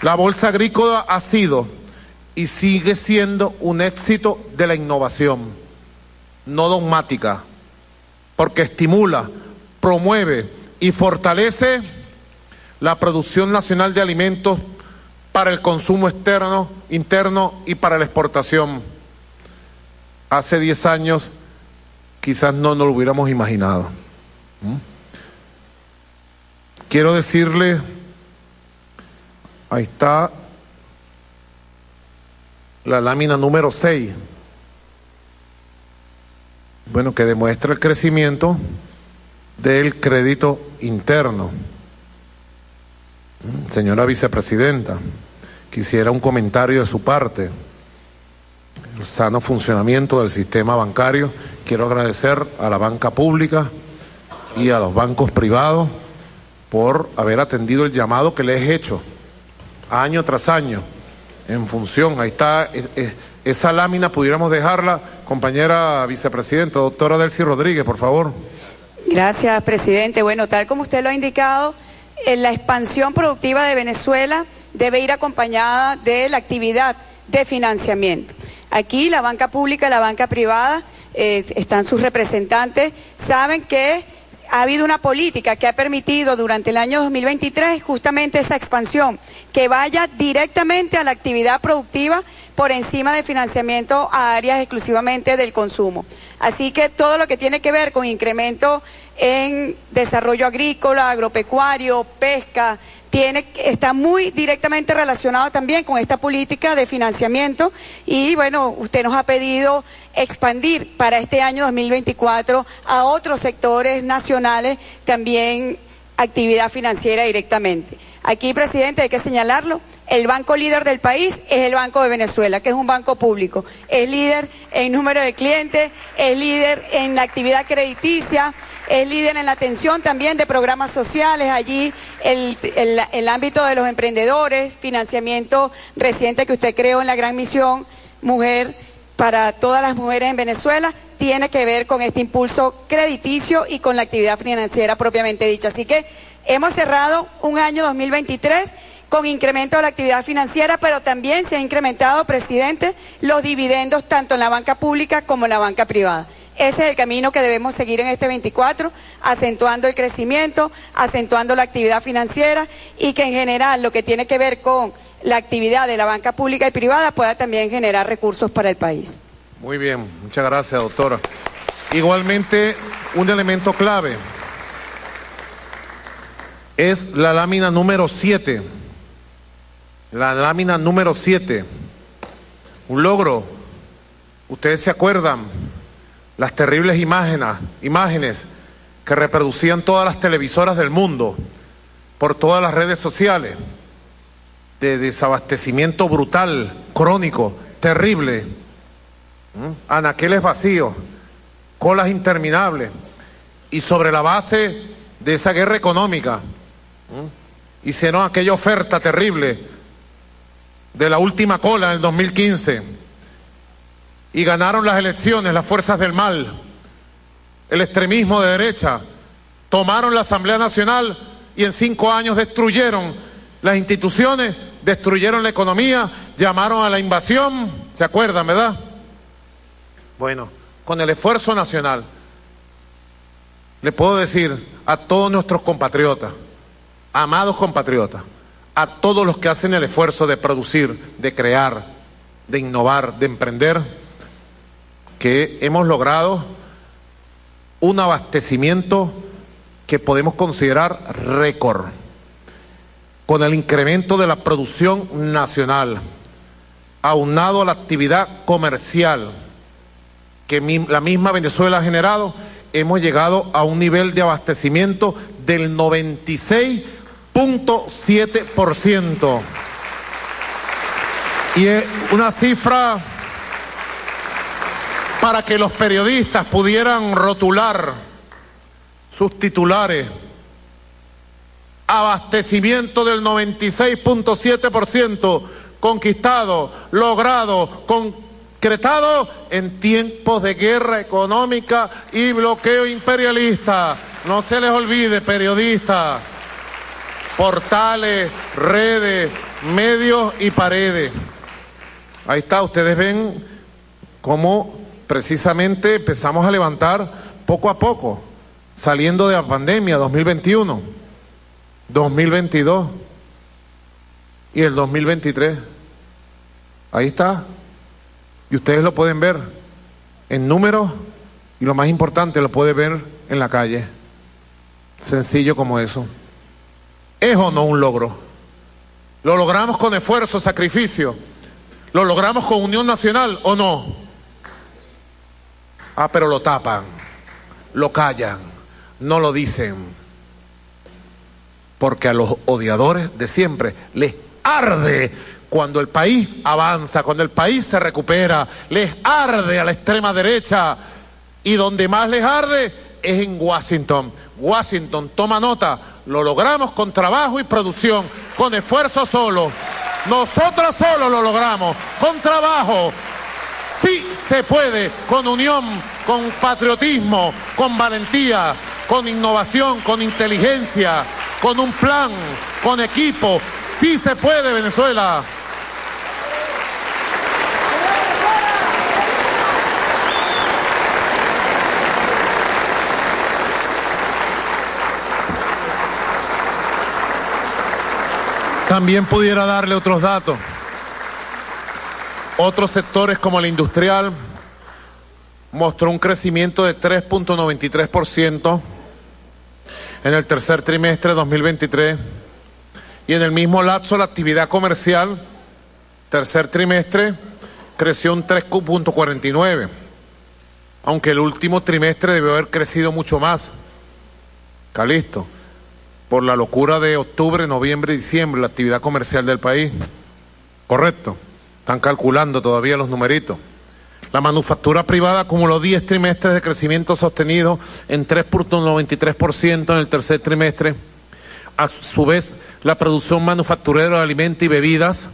La bolsa agrícola ha sido y sigue siendo un éxito de la innovación, no dogmática, porque estimula, promueve y fortalece la producción nacional de alimentos para el consumo externo, interno y para la exportación. Hace 10 años quizás no nos lo hubiéramos imaginado. ¿Mm? Quiero decirle, ahí está la lámina número 6, bueno, que demuestra el crecimiento del crédito interno. Señora vicepresidenta, quisiera un comentario de su parte. El sano funcionamiento del sistema bancario. Quiero agradecer a la banca pública y a los bancos privados por haber atendido el llamado que les he hecho año tras año en función. Ahí está, e, e, esa lámina pudiéramos dejarla, compañera vicepresidenta, doctora Delcy Rodríguez, por favor. Gracias, presidente. Bueno, tal como usted lo ha indicado, la expansión productiva de Venezuela debe ir acompañada de la actividad de financiamiento. Aquí la banca pública la banca privada, eh, están sus representantes, saben que ha habido una política que ha permitido durante el año 2023 justamente esa expansión, que vaya directamente a la actividad productiva por encima de financiamiento a áreas exclusivamente del consumo. Así que todo lo que tiene que ver con incremento en desarrollo agrícola, agropecuario, pesca, tiene, está muy directamente relacionado también con esta política de financiamiento y bueno, usted nos ha pedido expandir para este año 2024 a otros sectores nacionales también actividad financiera directamente. Aquí, presidente, hay que señalarlo, el banco líder del país es el Banco de Venezuela, que es un banco público. Es líder en número de clientes, es líder en la actividad crediticia, es líder en la atención también de programas sociales, allí el, el, ámbito de los emprendedores, financiamiento reciente que usted creó en la gran misión Mujer para todas las mujeres en Venezuela, tiene que ver con este impulso crediticio y con la actividad financiera propiamente dicha. Así que hemos cerrado un año 2023 con incremento de la actividad financiera, pero también se ha incrementado, presidente, los dividendos tanto en la banca pública como en la banca privada. Ese es el camino que debemos seguir en este 24, acentuando el crecimiento, acentuando la actividad financiera y que en general lo que tiene que ver con la actividad de la banca pública y privada pueda también generar recursos para el país. Muy bien, muchas gracias, doctora. Igualmente, un elemento clave es la lámina número 7. La lámina número 7. Un logro. Ustedes se acuerdan las terribles imágenes, imágenes que reproducían todas las televisoras del mundo por todas las redes sociales de desabastecimiento brutal, crónico, terrible, anaqueles vacíos, colas interminables, y sobre la base de esa guerra económica, hicieron aquella oferta terrible de la última cola en el 2015 y ganaron las elecciones las fuerzas del mal, el extremismo de derecha, tomaron la Asamblea Nacional y en cinco años destruyeron las instituciones, destruyeron la economía, llamaron a la invasión, ¿se acuerdan, verdad? Bueno, con el esfuerzo nacional, le puedo decir a todos nuestros compatriotas, amados compatriotas, a todos los que hacen el esfuerzo de producir, de crear, de innovar, de emprender, que hemos logrado un abastecimiento que podemos considerar récord, con el incremento de la producción nacional, aunado a la actividad comercial que la misma Venezuela ha generado, hemos llegado a un nivel de abastecimiento del 96.7%. Y es una cifra para que los periodistas pudieran rotular sus titulares. Abastecimiento del 96.7% conquistado, logrado, concretado en tiempos de guerra económica y bloqueo imperialista. No se les olvide, periodistas, portales, redes, medios y paredes. Ahí está, ustedes ven cómo precisamente empezamos a levantar poco a poco, saliendo de la pandemia 2021, 2022 y el 2023. Ahí está. Y ustedes lo pueden ver en números y lo más importante, lo pueden ver en la calle. Sencillo como eso. ¿Es o no un logro? ¿Lo logramos con esfuerzo, sacrificio? ¿Lo logramos con unión nacional o no? Ah, pero lo tapan, lo callan, no lo dicen. Porque a los odiadores de siempre les arde cuando el país avanza, cuando el país se recupera, les arde a la extrema derecha y donde más les arde es en Washington. Washington, toma nota, lo logramos con trabajo y producción, con esfuerzo solo. Nosotros solo lo logramos, con trabajo, Sí se puede, con unión, con patriotismo, con valentía, con innovación, con inteligencia, con un plan, con equipo. Sí se puede, Venezuela. También pudiera darle otros datos. Otros sectores como el industrial mostró un crecimiento de 3.93% en el tercer trimestre de 2023 y en el mismo lapso la actividad comercial tercer trimestre creció un 3.49, aunque el último trimestre debió haber crecido mucho más. Calisto, por la locura de octubre, noviembre y diciembre, la actividad comercial del país. Correcto. Están calculando todavía los numeritos. La manufactura privada acumuló 10 trimestres de crecimiento sostenido en 3.93% en el tercer trimestre. A su vez, la producción manufacturera de alimentos y bebidas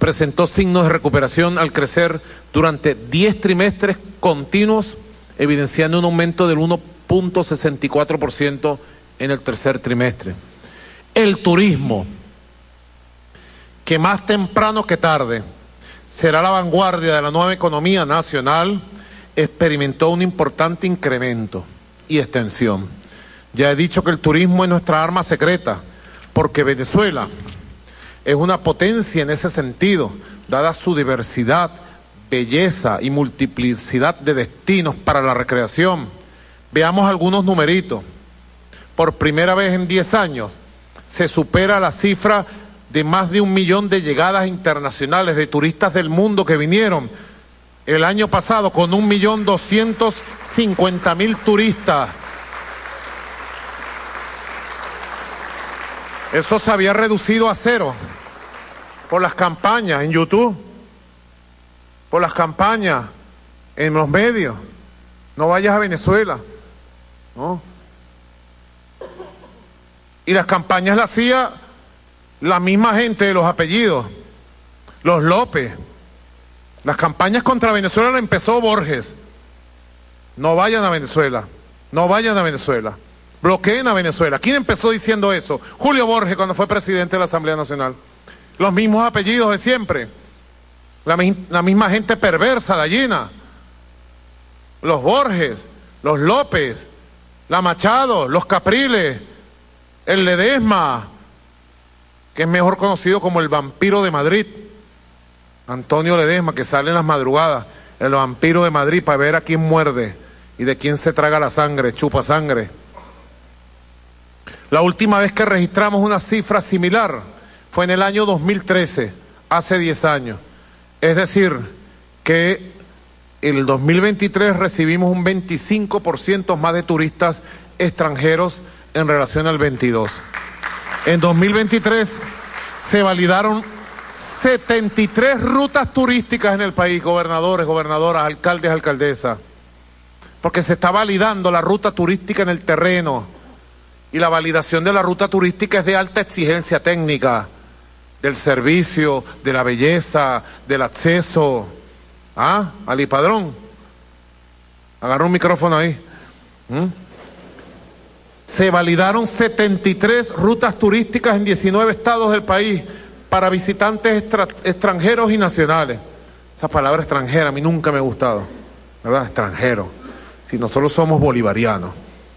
presentó signos de recuperación al crecer durante 10 trimestres continuos, evidenciando un aumento del 1.64% en el tercer trimestre. El turismo que más temprano que tarde será la vanguardia de la nueva economía nacional, experimentó un importante incremento y extensión. Ya he dicho que el turismo es nuestra arma secreta, porque Venezuela es una potencia en ese sentido, dada su diversidad, belleza y multiplicidad de destinos para la recreación. Veamos algunos numeritos. Por primera vez en 10 años se supera la cifra de más de un millón de llegadas internacionales de turistas del mundo que vinieron el año pasado con un millón doscientos cincuenta mil turistas. Eso se había reducido a cero por las campañas en YouTube, por las campañas en los medios. No vayas a Venezuela. ¿No? Y las campañas las hacía la misma gente de los apellidos, los López. Las campañas contra Venezuela la empezó Borges. No vayan a Venezuela, no vayan a Venezuela, bloqueen a Venezuela. ¿Quién empezó diciendo eso? Julio Borges cuando fue presidente de la Asamblea Nacional. Los mismos apellidos de siempre, la, la misma gente perversa, la llena. Los Borges, los López, la Machado, los Capriles, el Ledesma, que es mejor conocido como el vampiro de Madrid, Antonio Ledesma, que sale en las madrugadas, el vampiro de Madrid, para ver a quién muerde y de quién se traga la sangre, chupa sangre. La última vez que registramos una cifra similar fue en el año 2013, hace 10 años. Es decir, que el 2023 recibimos un 25% más de turistas extranjeros en relación al 22. En 2023 se validaron 73 rutas turísticas en el país, gobernadores, gobernadoras, alcaldes, alcaldesas, porque se está validando la ruta turística en el terreno y la validación de la ruta turística es de alta exigencia técnica, del servicio, de la belleza, del acceso. ¿Ah? Ali Padrón. Agarra un micrófono ahí. ¿Mm? se validaron 73 rutas turísticas en 19 estados del país para visitantes extranjeros y nacionales. Esa palabra extranjera a mí nunca me ha gustado, ¿verdad? Extranjero. Si nosotros somos bolivarianos,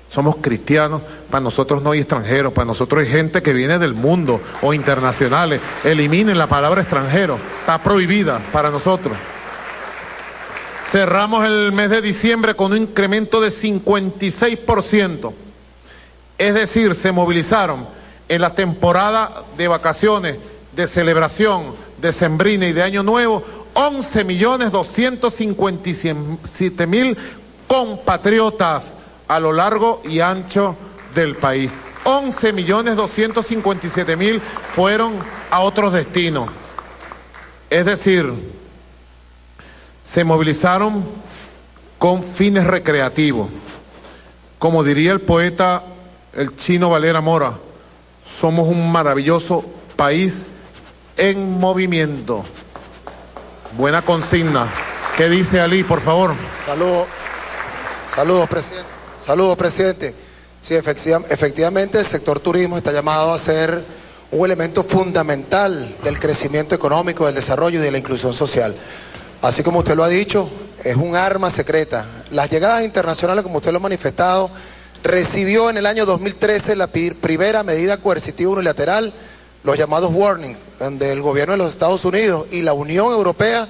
somos cristianos, para nosotros no hay extranjeros, para nosotros hay gente que viene del mundo o internacionales. Eliminen la palabra extranjero, está prohibida para nosotros. Cerramos el mes de diciembre con un incremento de 56%. Es decir, se movilizaron en la temporada de vacaciones, de celebración, de Sembrina y de Año Nuevo, 11 millones 257 mil compatriotas a lo largo y ancho del país. 11 millones 257 mil fueron a otros destinos. Es decir, se movilizaron con fines recreativos. Como diría el poeta el chino Valera Mora, somos un maravilloso país en movimiento. Buena consigna. ¿Qué dice Ali, por favor? Saludos, saludos, presidente. Saludos, presidente. Sí, efectivamente el sector turismo está llamado a ser un elemento fundamental del crecimiento económico, del desarrollo y de la inclusión social. Así como usted lo ha dicho, es un arma secreta. Las llegadas internacionales, como usted lo ha manifestado, recibió en el año 2013 la primera medida coercitiva unilateral, los llamados warnings, donde el gobierno de los Estados Unidos y la Unión Europea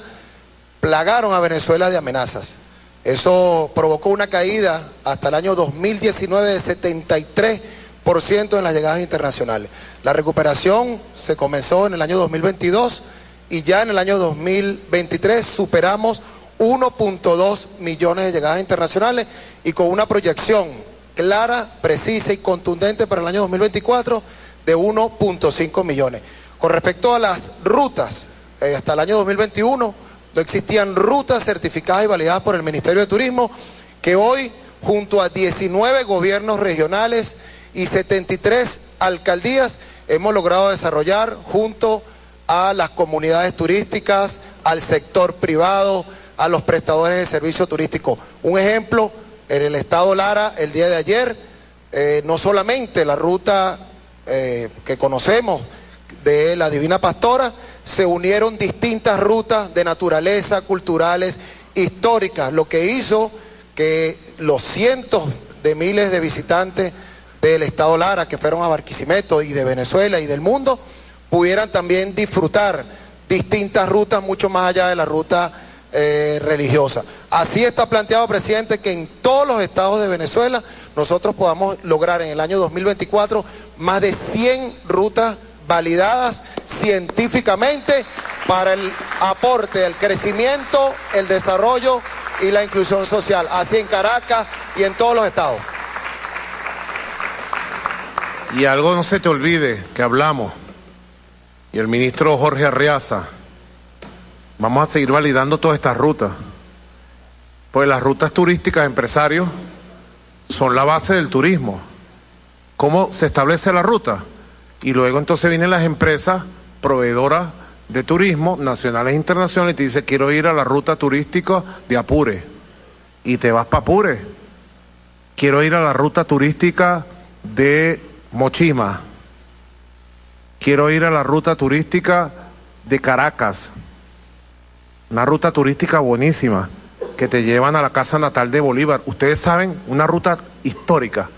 plagaron a Venezuela de amenazas. Eso provocó una caída hasta el año 2019 de 73% en las llegadas internacionales. La recuperación se comenzó en el año 2022 y ya en el año 2023 superamos 1.2 millones de llegadas internacionales y con una proyección clara, precisa y contundente para el año 2024 de 1.5 millones. Con respecto a las rutas, eh, hasta el año 2021 no existían rutas certificadas y validadas por el Ministerio de Turismo, que hoy, junto a 19 gobiernos regionales y 73 alcaldías, hemos logrado desarrollar junto a las comunidades turísticas, al sector privado, a los prestadores de servicio turístico. Un ejemplo, en el estado Lara el día de ayer, eh, no solamente la ruta eh, que conocemos de la Divina Pastora, se unieron distintas rutas de naturaleza, culturales, históricas, lo que hizo que los cientos de miles de visitantes del estado Lara que fueron a Barquisimeto y de Venezuela y del mundo pudieran también disfrutar distintas rutas mucho más allá de la ruta eh, religiosa. Así está planteado, presidente, que en todos los estados de Venezuela nosotros podamos lograr en el año 2024 más de 100 rutas validadas científicamente para el aporte, el crecimiento, el desarrollo y la inclusión social, así en Caracas y en todos los estados. Y algo no se te olvide que hablamos, y el ministro Jorge Arriaza, vamos a seguir validando todas estas rutas, pues las rutas turísticas empresarios son la base del turismo. ¿Cómo se establece la ruta? Y luego entonces vienen las empresas proveedoras de turismo, nacionales e internacionales, y te dice, quiero ir a la ruta turística de Apure. Y te vas para Apure. Quiero ir a la ruta turística de Mochima. Quiero ir a la ruta turística de Caracas. Una ruta turística buenísima que te llevan a la casa natal de Bolívar. Ustedes saben, una ruta histórica.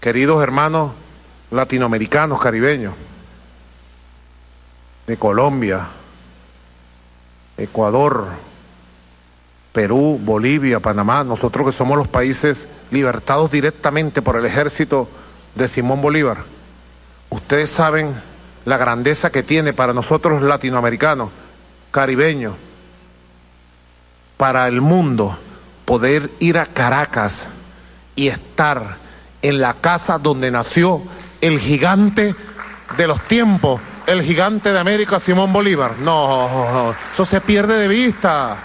Queridos hermanos latinoamericanos, caribeños, de Colombia, Ecuador, Perú, Bolivia, Panamá, nosotros que somos los países libertados directamente por el ejército de Simón Bolívar. Ustedes saben la grandeza que tiene para nosotros latinoamericanos, caribeños, para el mundo, poder ir a Caracas y estar en la casa donde nació el gigante de los tiempos, el gigante de América, Simón Bolívar. No, eso se pierde de vista.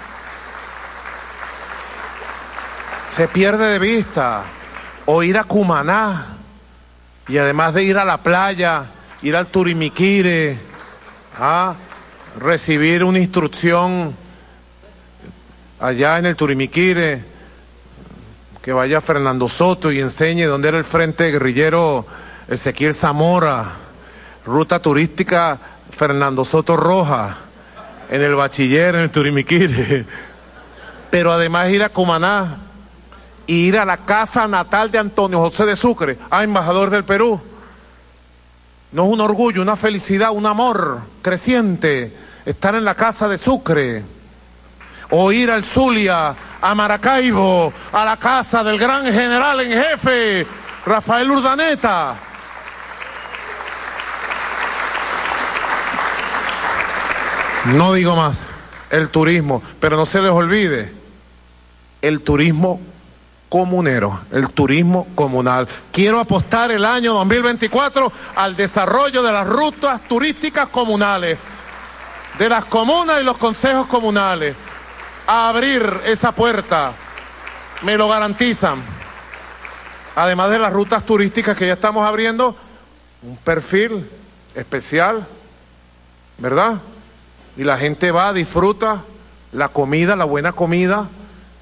Se pierde de vista. O ir a Cumaná, y además de ir a la playa, ir al Turimiquire, a recibir una instrucción allá en el Turimiquire, que vaya Fernando Soto y enseñe dónde era el frente guerrillero Ezequiel Zamora, ruta turística Fernando Soto Roja, en el bachiller, en el Turimiquire. Pero además ir a Cumaná, ir a la casa natal de Antonio José de Sucre, a embajador del Perú. No es un orgullo, una felicidad, un amor creciente estar en la casa de Sucre. O ir al Zulia, a Maracaibo, a la casa del gran general en jefe, Rafael Urdaneta. No digo más, el turismo, pero no se les olvide, el turismo comunero, el turismo comunal. Quiero apostar el año 2024 al desarrollo de las rutas turísticas comunales, de las comunas y los consejos comunales, a abrir esa puerta, me lo garantizan. Además de las rutas turísticas que ya estamos abriendo, un perfil especial, ¿verdad? Y la gente va, disfruta la comida, la buena comida,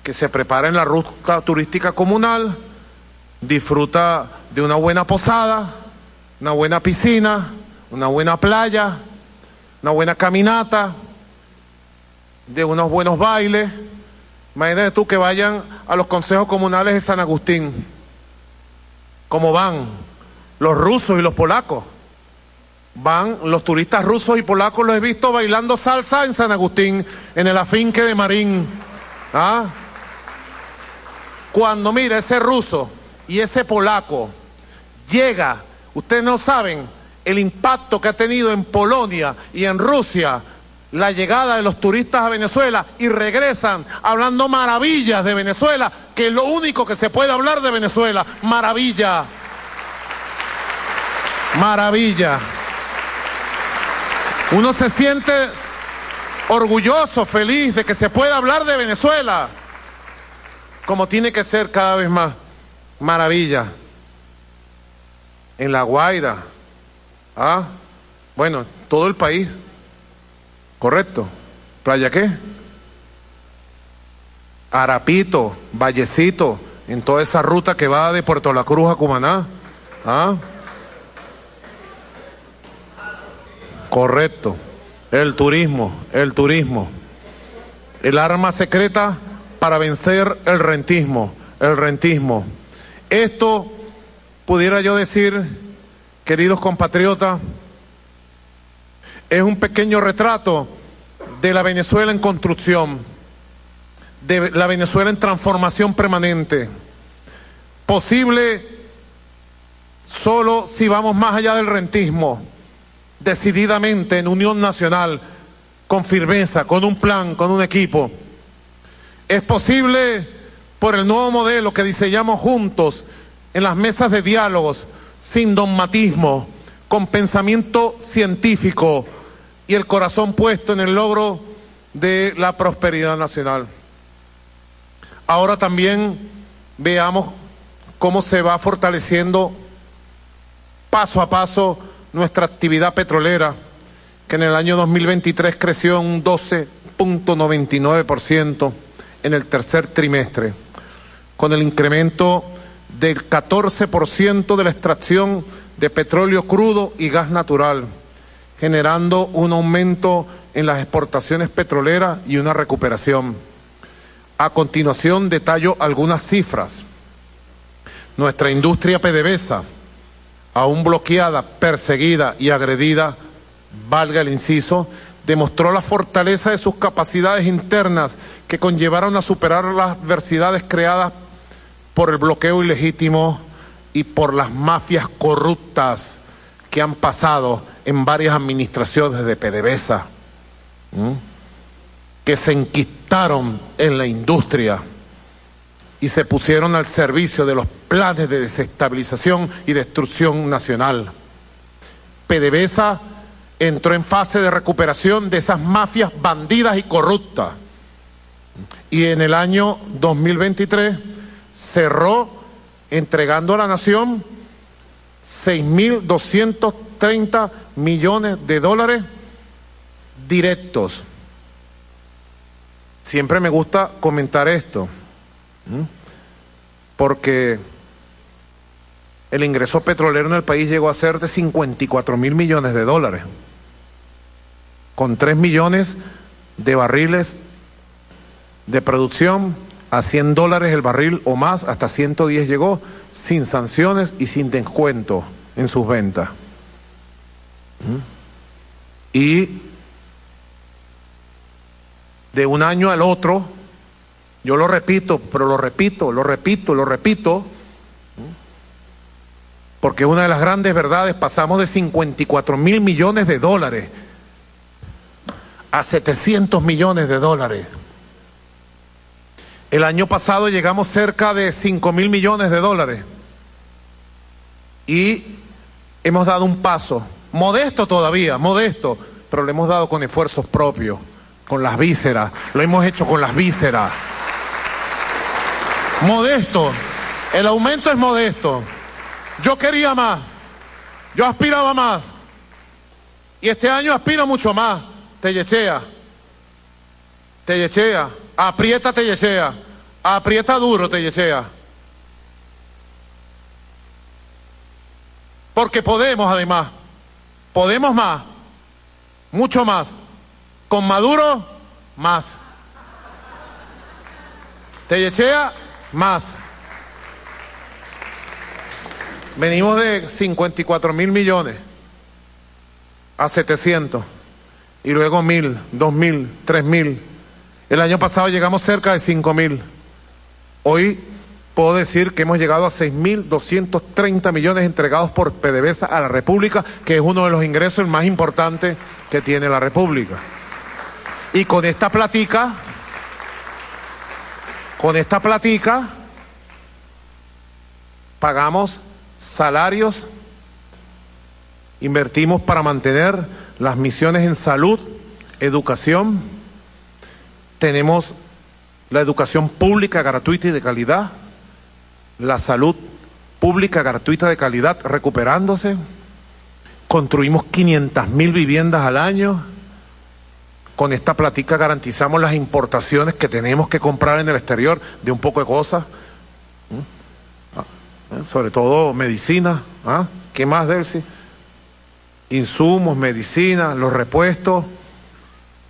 que se prepara en la ruta turística comunal, disfruta de una buena posada, una buena piscina, una buena playa, una buena caminata, de unos buenos bailes. Imagínate tú que vayan a los consejos comunales de San Agustín. ¿Cómo van? Los rusos y los polacos. Van los turistas rusos y polacos, los he visto bailando salsa en San Agustín, en el afinque de Marín. ¿Ah? Cuando mira ese ruso y ese polaco llega, ustedes no saben el impacto que ha tenido en Polonia y en Rusia la llegada de los turistas a Venezuela y regresan hablando maravillas de Venezuela, que es lo único que se puede hablar de Venezuela. Maravilla. Maravilla. Uno se siente orgulloso, feliz de que se pueda hablar de Venezuela como tiene que ser cada vez más. Maravilla. En La Guaira. Ah, bueno, todo el país. Correcto. ¿Playa qué? Arapito, Vallecito, en toda esa ruta que va de Puerto La Cruz a Cumaná. ¿Ah? Correcto. el turismo, el turismo. El arma secreta para vencer el rentismo, el rentismo. Esto, pudiera yo decir, queridos compatriotas, es un pequeño retrato de la Venezuela en construcción, de la Venezuela en transformación permanente. Posible solo si vamos más allá del rentismo, decididamente en unión nacional, con firmeza, con un plan, con un equipo. Es posible por el nuevo modelo que diseñamos juntos en las mesas de diálogos, sin dogmatismo, con pensamiento científico y el corazón puesto en el logro de la prosperidad nacional. Ahora también veamos cómo se va fortaleciendo paso a paso nuestra actividad petrolera, que en el año 2023 creció un 12.99% en el tercer trimestre, con el incremento del 14% de la extracción de petróleo crudo y gas natural, generando un aumento en las exportaciones petroleras y una recuperación. A continuación detallo algunas cifras. Nuestra industria PDVSA, aún bloqueada, perseguida y agredida, valga el inciso, demostró la fortaleza de sus capacidades internas que conllevaron a superar las adversidades creadas por el bloqueo ilegítimo y por las mafias corruptas que han pasado en varias administraciones de PDVSA, que se enquistaron en la industria y se pusieron al servicio de los planes de desestabilización y destrucción nacional. PDVSA entró en fase de recuperación de esas mafias bandidas y corruptas. Y en el año 2023 cerró entregando a la nación 6.230 millones de dólares directos. Siempre me gusta comentar esto, porque el ingreso petrolero en el país llegó a ser de 54 mil millones de dólares, con 3 millones de barriles de producción a 100 dólares el barril o más, hasta 110 llegó, sin sanciones y sin descuento en sus ventas. ¿Mm? Y de un año al otro, yo lo repito, pero lo repito, lo repito, lo repito, ¿Mm? porque una de las grandes verdades, pasamos de 54 mil millones de dólares a 700 millones de dólares. El año pasado llegamos cerca de 5 mil millones de dólares y hemos dado un paso, modesto todavía, modesto, pero lo hemos dado con esfuerzos propios, con las vísceras, lo hemos hecho con las vísceras. Modesto, el aumento es modesto. Yo quería más, yo aspiraba más y este año aspiro mucho más. Te yechea, te yechea. Aprieta yechea, Aprieta duro yechea, Porque podemos además. Podemos más. Mucho más. Con Maduro, más. yechea, más. Venimos de 54 mil millones a 700 y luego mil, dos mil, tres mil, el año pasado llegamos cerca de 5 mil. Hoy puedo decir que hemos llegado a 6.230 millones entregados por PDVSA a la República, que es uno de los ingresos más importantes que tiene la República. Y con esta platica, con esta platica, pagamos salarios, invertimos para mantener las misiones en salud, educación, tenemos la educación pública gratuita y de calidad, la salud pública gratuita de calidad recuperándose, construimos 500 mil viviendas al año, con esta platica garantizamos las importaciones que tenemos que comprar en el exterior de un poco de cosas, ah, ¿eh? sobre todo medicina, ¿ah? ¿qué más, Delcy? Insumos, medicina, los repuestos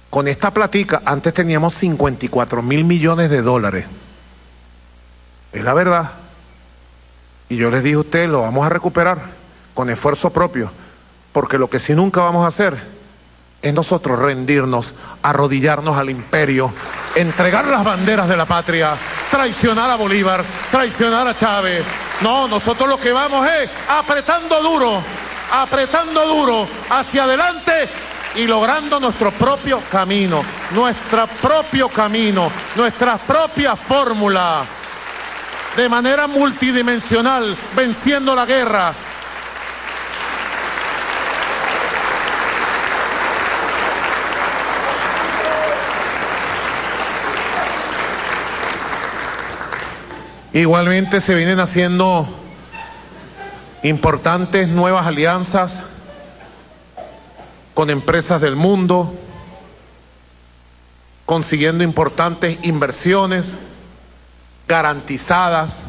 con esta platica, antes teníamos 54 mil millones de dólares. Es la verdad. Y yo les dije a ustedes, lo vamos a recuperar con esfuerzo propio, porque lo que sí nunca vamos a hacer es nosotros rendirnos, arrodillarnos al imperio, entregar las banderas de la patria, traicionar a Bolívar, traicionar a Chávez. No, nosotros lo que vamos es apretando duro, apretando duro hacia adelante y logrando nuestro propio camino, nuestro propio camino, nuestra propia fórmula, de manera multidimensional, venciendo la guerra. Igualmente se vienen haciendo importantes nuevas alianzas con empresas del mundo, consiguiendo importantes inversiones garantizadas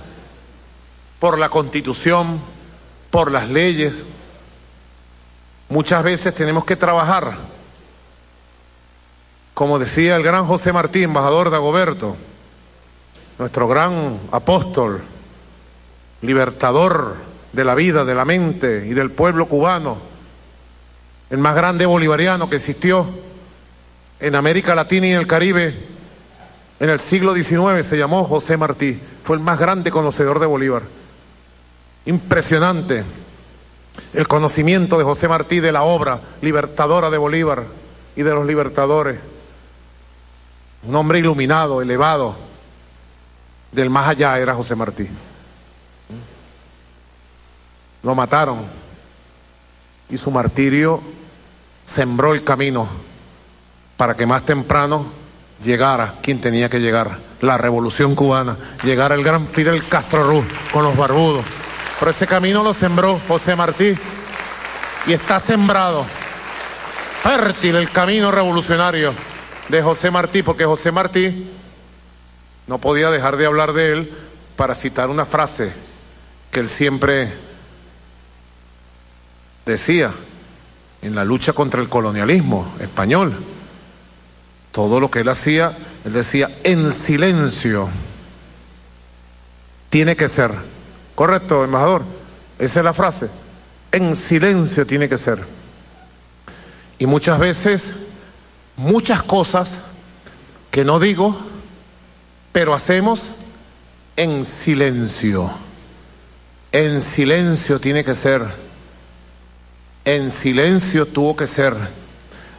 por la constitución, por las leyes. Muchas veces tenemos que trabajar, como decía el gran José Martín, embajador de Agoberto, nuestro gran apóstol, libertador de la vida, de la mente y del pueblo cubano, el más grande bolivariano que existió en América Latina y en el Caribe en el siglo XIX, se llamó José Martí, fue el más grande conocedor de Bolívar. Impresionante el conocimiento de José Martí de la obra libertadora de Bolívar y de los libertadores. Un hombre iluminado, elevado, del más allá era José Martí. Lo mataron y su martirio sembró el camino para que más temprano llegara quien tenía que llegar, la revolución cubana, llegara el gran Fidel Castro Ruz con los barbudos. Pero ese camino lo sembró José Martí y está sembrado, fértil el camino revolucionario de José Martí, porque José Martí no podía dejar de hablar de él para citar una frase que él siempre decía en la lucha contra el colonialismo español. Todo lo que él hacía, él decía, en silencio tiene que ser. ¿Correcto, embajador? Esa es la frase. En silencio tiene que ser. Y muchas veces, muchas cosas que no digo, pero hacemos en silencio. En silencio tiene que ser. En silencio tuvo que ser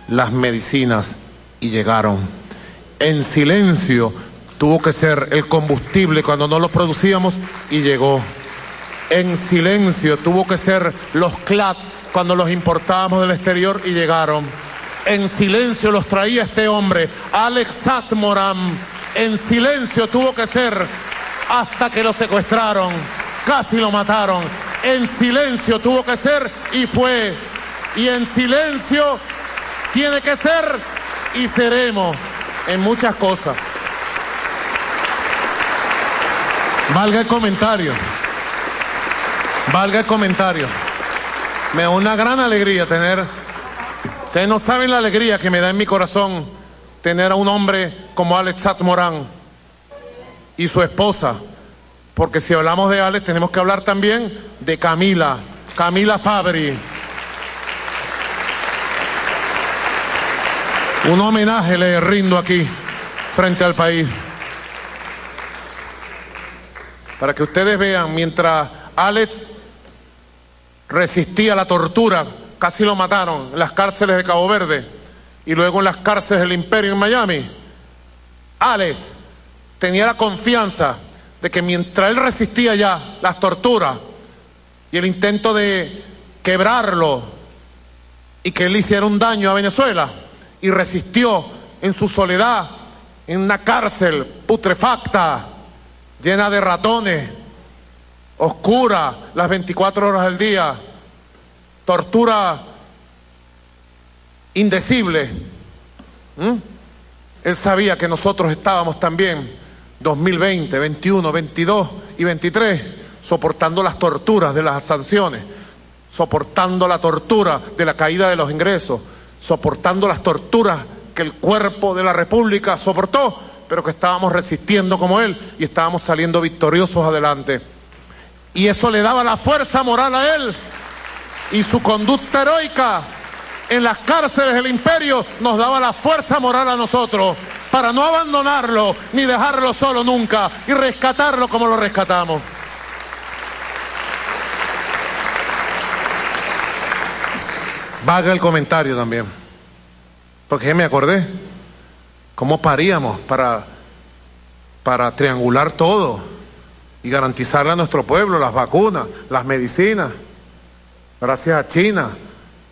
las medicinas y llegaron. En silencio tuvo que ser el combustible cuando no lo producíamos y llegó. En silencio tuvo que ser los CLAT cuando los importábamos del exterior y llegaron. En silencio los traía este hombre, Alex Satmoram. En silencio tuvo que ser hasta que lo secuestraron, casi lo mataron. En silencio tuvo que ser y fue. Y en silencio tiene que ser y seremos en muchas cosas. Valga el comentario. Valga el comentario. Me da una gran alegría tener. Ustedes no saben la alegría que me da en mi corazón tener a un hombre como Alex Morán y su esposa. Porque si hablamos de Alex, tenemos que hablar también de Camila, Camila Fabri. Un homenaje le rindo aquí, frente al país. Para que ustedes vean, mientras Alex resistía la tortura, casi lo mataron en las cárceles de Cabo Verde y luego en las cárceles del Imperio en Miami. Alex tenía la confianza de que mientras él resistía ya las torturas y el intento de quebrarlo y que él hiciera un daño a Venezuela, y resistió en su soledad en una cárcel putrefacta, llena de ratones, oscura las 24 horas del día, tortura indecible. Él sabía que nosotros estábamos también 2020, 21, 22 y 23 soportando las torturas de las sanciones, soportando la tortura de la caída de los ingresos, soportando las torturas que el cuerpo de la República soportó, pero que estábamos resistiendo como él y estábamos saliendo victoriosos adelante. Y eso le daba la fuerza moral a él y su conducta heroica en las cárceles del imperio nos daba la fuerza moral a nosotros para no abandonarlo ni dejarlo solo nunca y rescatarlo como lo rescatamos. Vaga el comentario también, porque me acordé cómo paríamos para, para triangular todo y garantizarle a nuestro pueblo las vacunas, las medicinas, gracias a China,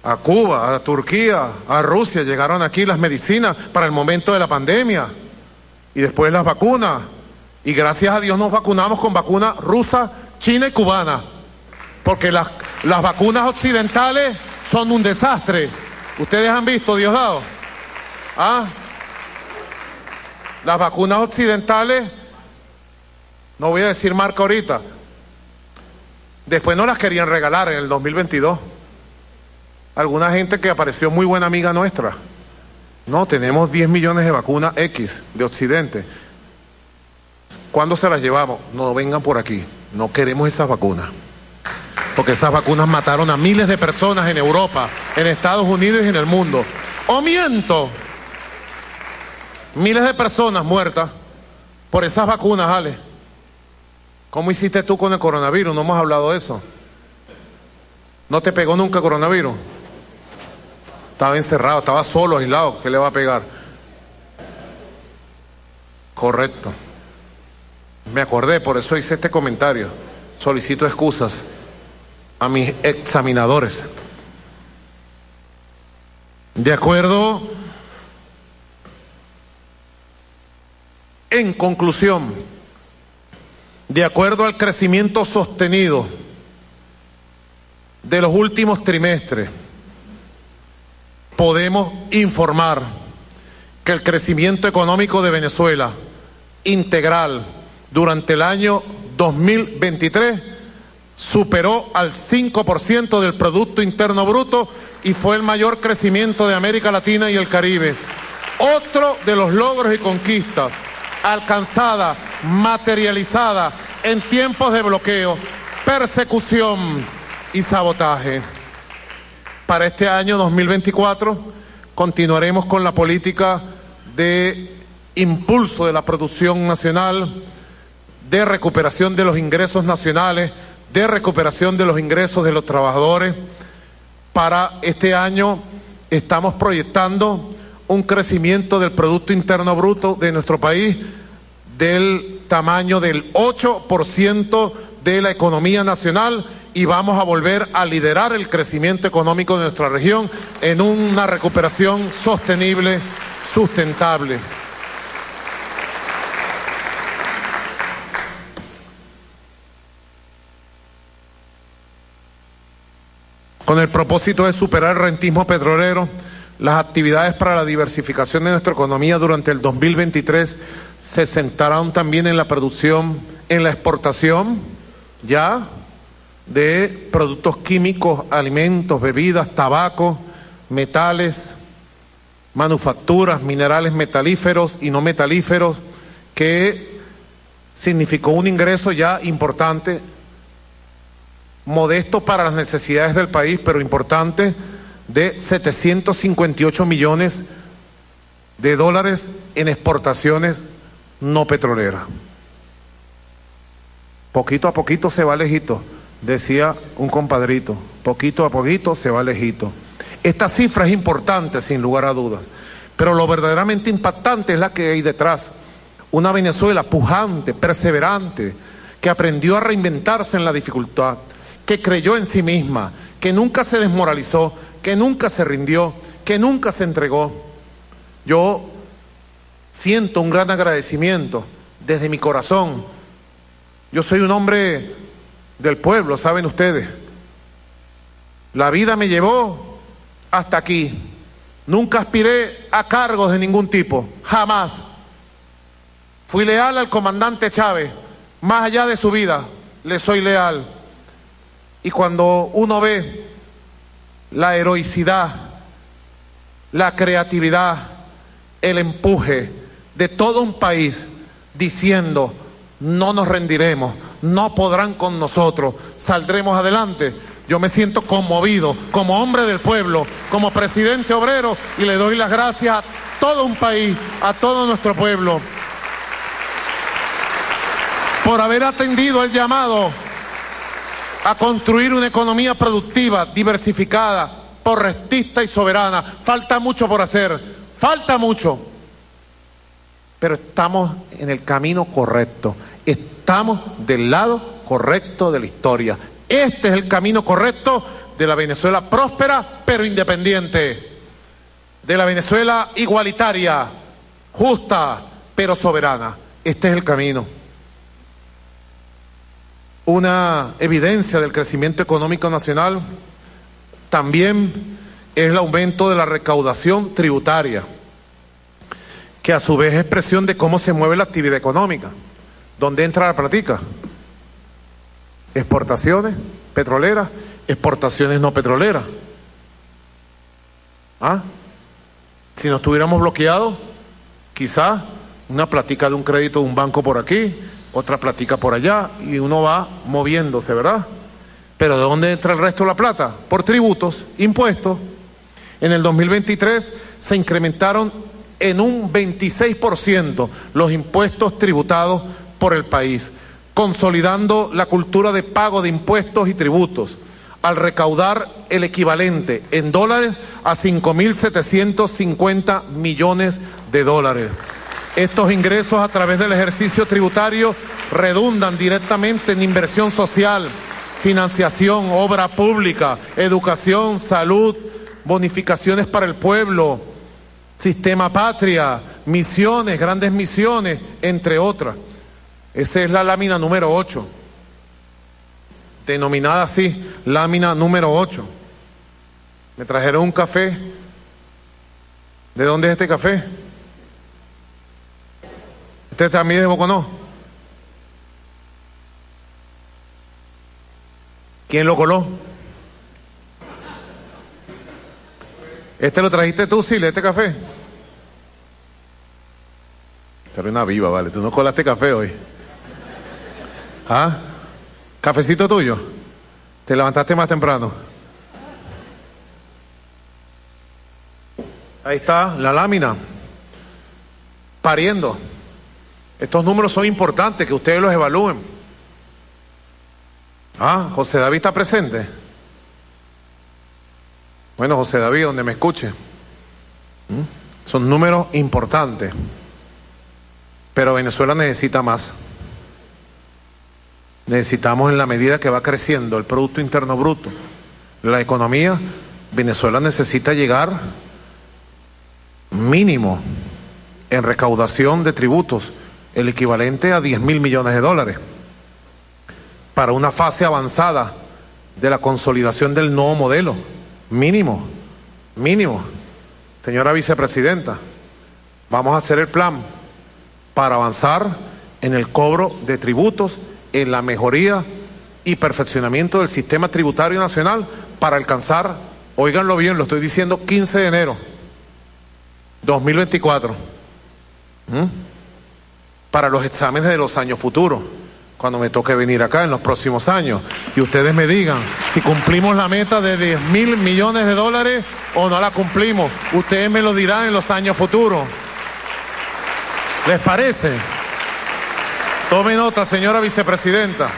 a Cuba, a Turquía, a Rusia, llegaron aquí las medicinas para el momento de la pandemia y después las vacunas. Y gracias a Dios nos vacunamos con vacunas rusa, china y cubana, porque las, las vacunas occidentales son un desastre. Ustedes han visto, Diosdado. ¿Ah? Las vacunas occidentales, no voy a decir marca ahorita, después no las querían regalar en el 2022 alguna gente que apareció muy buena amiga nuestra. No, tenemos 10 millones de vacunas X de Occidente. ¿Cuándo se las llevamos? No vengan por aquí. No queremos esas vacunas. Porque esas vacunas mataron a miles de personas en Europa, en Estados Unidos y en el mundo. ¡O miento! Miles de personas muertas por esas vacunas, Ale. ¿Cómo hiciste tú con el coronavirus? No hemos hablado de eso. ¿No te pegó nunca el coronavirus? Estaba encerrado, estaba solo, aislado. ¿Qué le va a pegar? Correcto. Me acordé, por eso hice este comentario. Solicito excusas a mis examinadores. De acuerdo, en conclusión, de acuerdo al crecimiento sostenido de los últimos trimestres, podemos informar que el crecimiento económico de Venezuela integral durante el año 2023 superó al 5% del Producto Interno Bruto y fue el mayor crecimiento de América Latina y el Caribe. Otro de los logros y conquistas alcanzada, materializada en tiempos de bloqueo, persecución y sabotaje. Para este año 2024 continuaremos con la política de impulso de la producción nacional, de recuperación de los ingresos nacionales, de recuperación de los ingresos de los trabajadores. Para este año estamos proyectando un crecimiento del Producto Interno Bruto de nuestro país del tamaño del 8% de la economía nacional y vamos a volver a liderar el crecimiento económico de nuestra región en una recuperación sostenible, sustentable. Con el propósito de superar el rentismo petrolero, las actividades para la diversificación de nuestra economía durante el 2023 se centrarán también en la producción, en la exportación, ya de productos químicos, alimentos, bebidas, tabaco, metales, manufacturas, minerales metalíferos y no metalíferos, que significó un ingreso ya importante, modesto para las necesidades del país, pero importante, de 758 millones de dólares en exportaciones no petroleras. Poquito a poquito se va lejito decía un compadrito, poquito a poquito se va lejito. Esta cifra es importante, sin lugar a dudas, pero lo verdaderamente impactante es la que hay detrás. Una Venezuela pujante, perseverante, que aprendió a reinventarse en la dificultad, que creyó en sí misma, que nunca se desmoralizó, que nunca se rindió, que nunca se entregó. Yo siento un gran agradecimiento desde mi corazón. Yo soy un hombre del pueblo, saben ustedes. La vida me llevó hasta aquí. Nunca aspiré a cargos de ningún tipo, jamás. Fui leal al comandante Chávez, más allá de su vida, le soy leal. Y cuando uno ve la heroicidad, la creatividad, el empuje de todo un país diciendo, no nos rendiremos, no podrán con nosotros, saldremos adelante. Yo me siento conmovido como hombre del pueblo, como presidente obrero y le doy las gracias a todo un país, a todo nuestro pueblo, por haber atendido el llamado a construir una economía productiva, diversificada, porrestista y soberana. Falta mucho por hacer, falta mucho, pero estamos en el camino correcto, estamos del lado correcto de la historia. Este es el camino correcto de la Venezuela próspera pero independiente, de la Venezuela igualitaria, justa pero soberana. Este es el camino. Una evidencia del crecimiento económico nacional también es el aumento de la recaudación tributaria, que a su vez es expresión de cómo se mueve la actividad económica. ¿Dónde entra la práctica? Exportaciones petroleras, exportaciones no petroleras. ¿Ah? Si nos estuviéramos bloqueados, quizás una platica de un crédito de un banco por aquí, otra platica por allá y uno va moviéndose, ¿verdad? Pero ¿de dónde entra el resto de la plata? Por tributos, impuestos. En el 2023 se incrementaron en un 26% los impuestos tributados por el país, consolidando la cultura de pago de impuestos y tributos, al recaudar el equivalente en dólares a 5.750 millones de dólares. Estos ingresos a través del ejercicio tributario redundan directamente en inversión social, financiación, obra pública, educación, salud, bonificaciones para el pueblo, sistema patria, misiones, grandes misiones, entre otras. Esa es la lámina número 8, denominada así, lámina número 8. Me trajeron un café. ¿De dónde es este café? ¿Este también es de Boconó? ¿Quién lo coló? ¿Este lo trajiste tú, Sile, este café? Era una viva, vale. Tú no colaste café hoy. ¿Ah? ¿Cafecito tuyo? ¿Te levantaste más temprano? Ahí está la lámina. Pariendo. Estos números son importantes, que ustedes los evalúen. Ah, José David está presente. Bueno, José David, donde me escuche. ¿Mm? Son números importantes. Pero Venezuela necesita más. Necesitamos en la medida que va creciendo el Producto Interno Bruto, la economía, Venezuela necesita llegar mínimo en recaudación de tributos el equivalente a 10 mil millones de dólares para una fase avanzada de la consolidación del nuevo modelo. Mínimo, mínimo. Señora vicepresidenta, vamos a hacer el plan para avanzar en el cobro de tributos, en la mejoría y perfeccionamiento del sistema tributario nacional para alcanzar, oiganlo bien, lo estoy diciendo, 15 de enero 2024 para los exámenes de los años futuros, cuando me toque venir acá en los próximos años, y ustedes me digan si cumplimos la meta de 10 mil millones de dólares o no la cumplimos. Ustedes me lo dirán en los años futuros. ¿Les parece? Tome nota, señora vicepresidenta.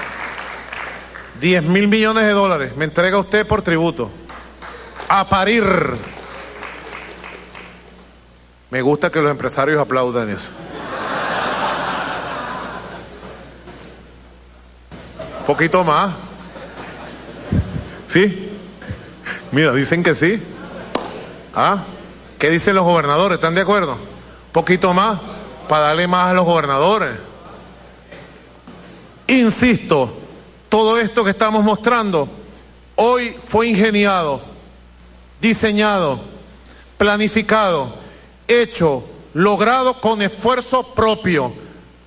10 mil millones de dólares me entrega usted por tributo. A parir. Me gusta que los empresarios aplaudan eso. Poquito más. ¿Sí? Mira, dicen que sí. ¿Ah? ¿Qué dicen los gobernadores? ¿Están de acuerdo? Poquito más para darle más a los gobernadores. Insisto, todo esto que estamos mostrando hoy fue ingeniado, diseñado, planificado, hecho, logrado con esfuerzo propio,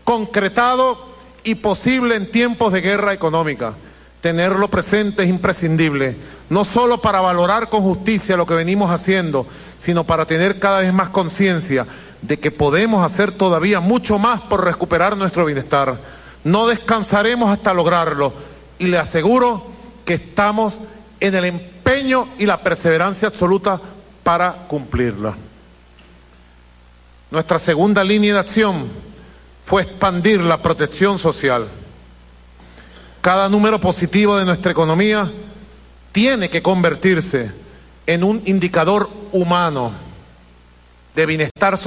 concretado y posible en tiempos de guerra económica. Tenerlo presente es imprescindible, no solo para valorar con justicia lo que venimos haciendo, sino para tener cada vez más conciencia de que podemos hacer todavía mucho más por recuperar nuestro bienestar. No descansaremos hasta lograrlo y le aseguro que estamos en el empeño y la perseverancia absoluta para cumplirla. Nuestra segunda línea de acción fue expandir la protección social. Cada número positivo de nuestra economía tiene que convertirse en un indicador humano de bienestar social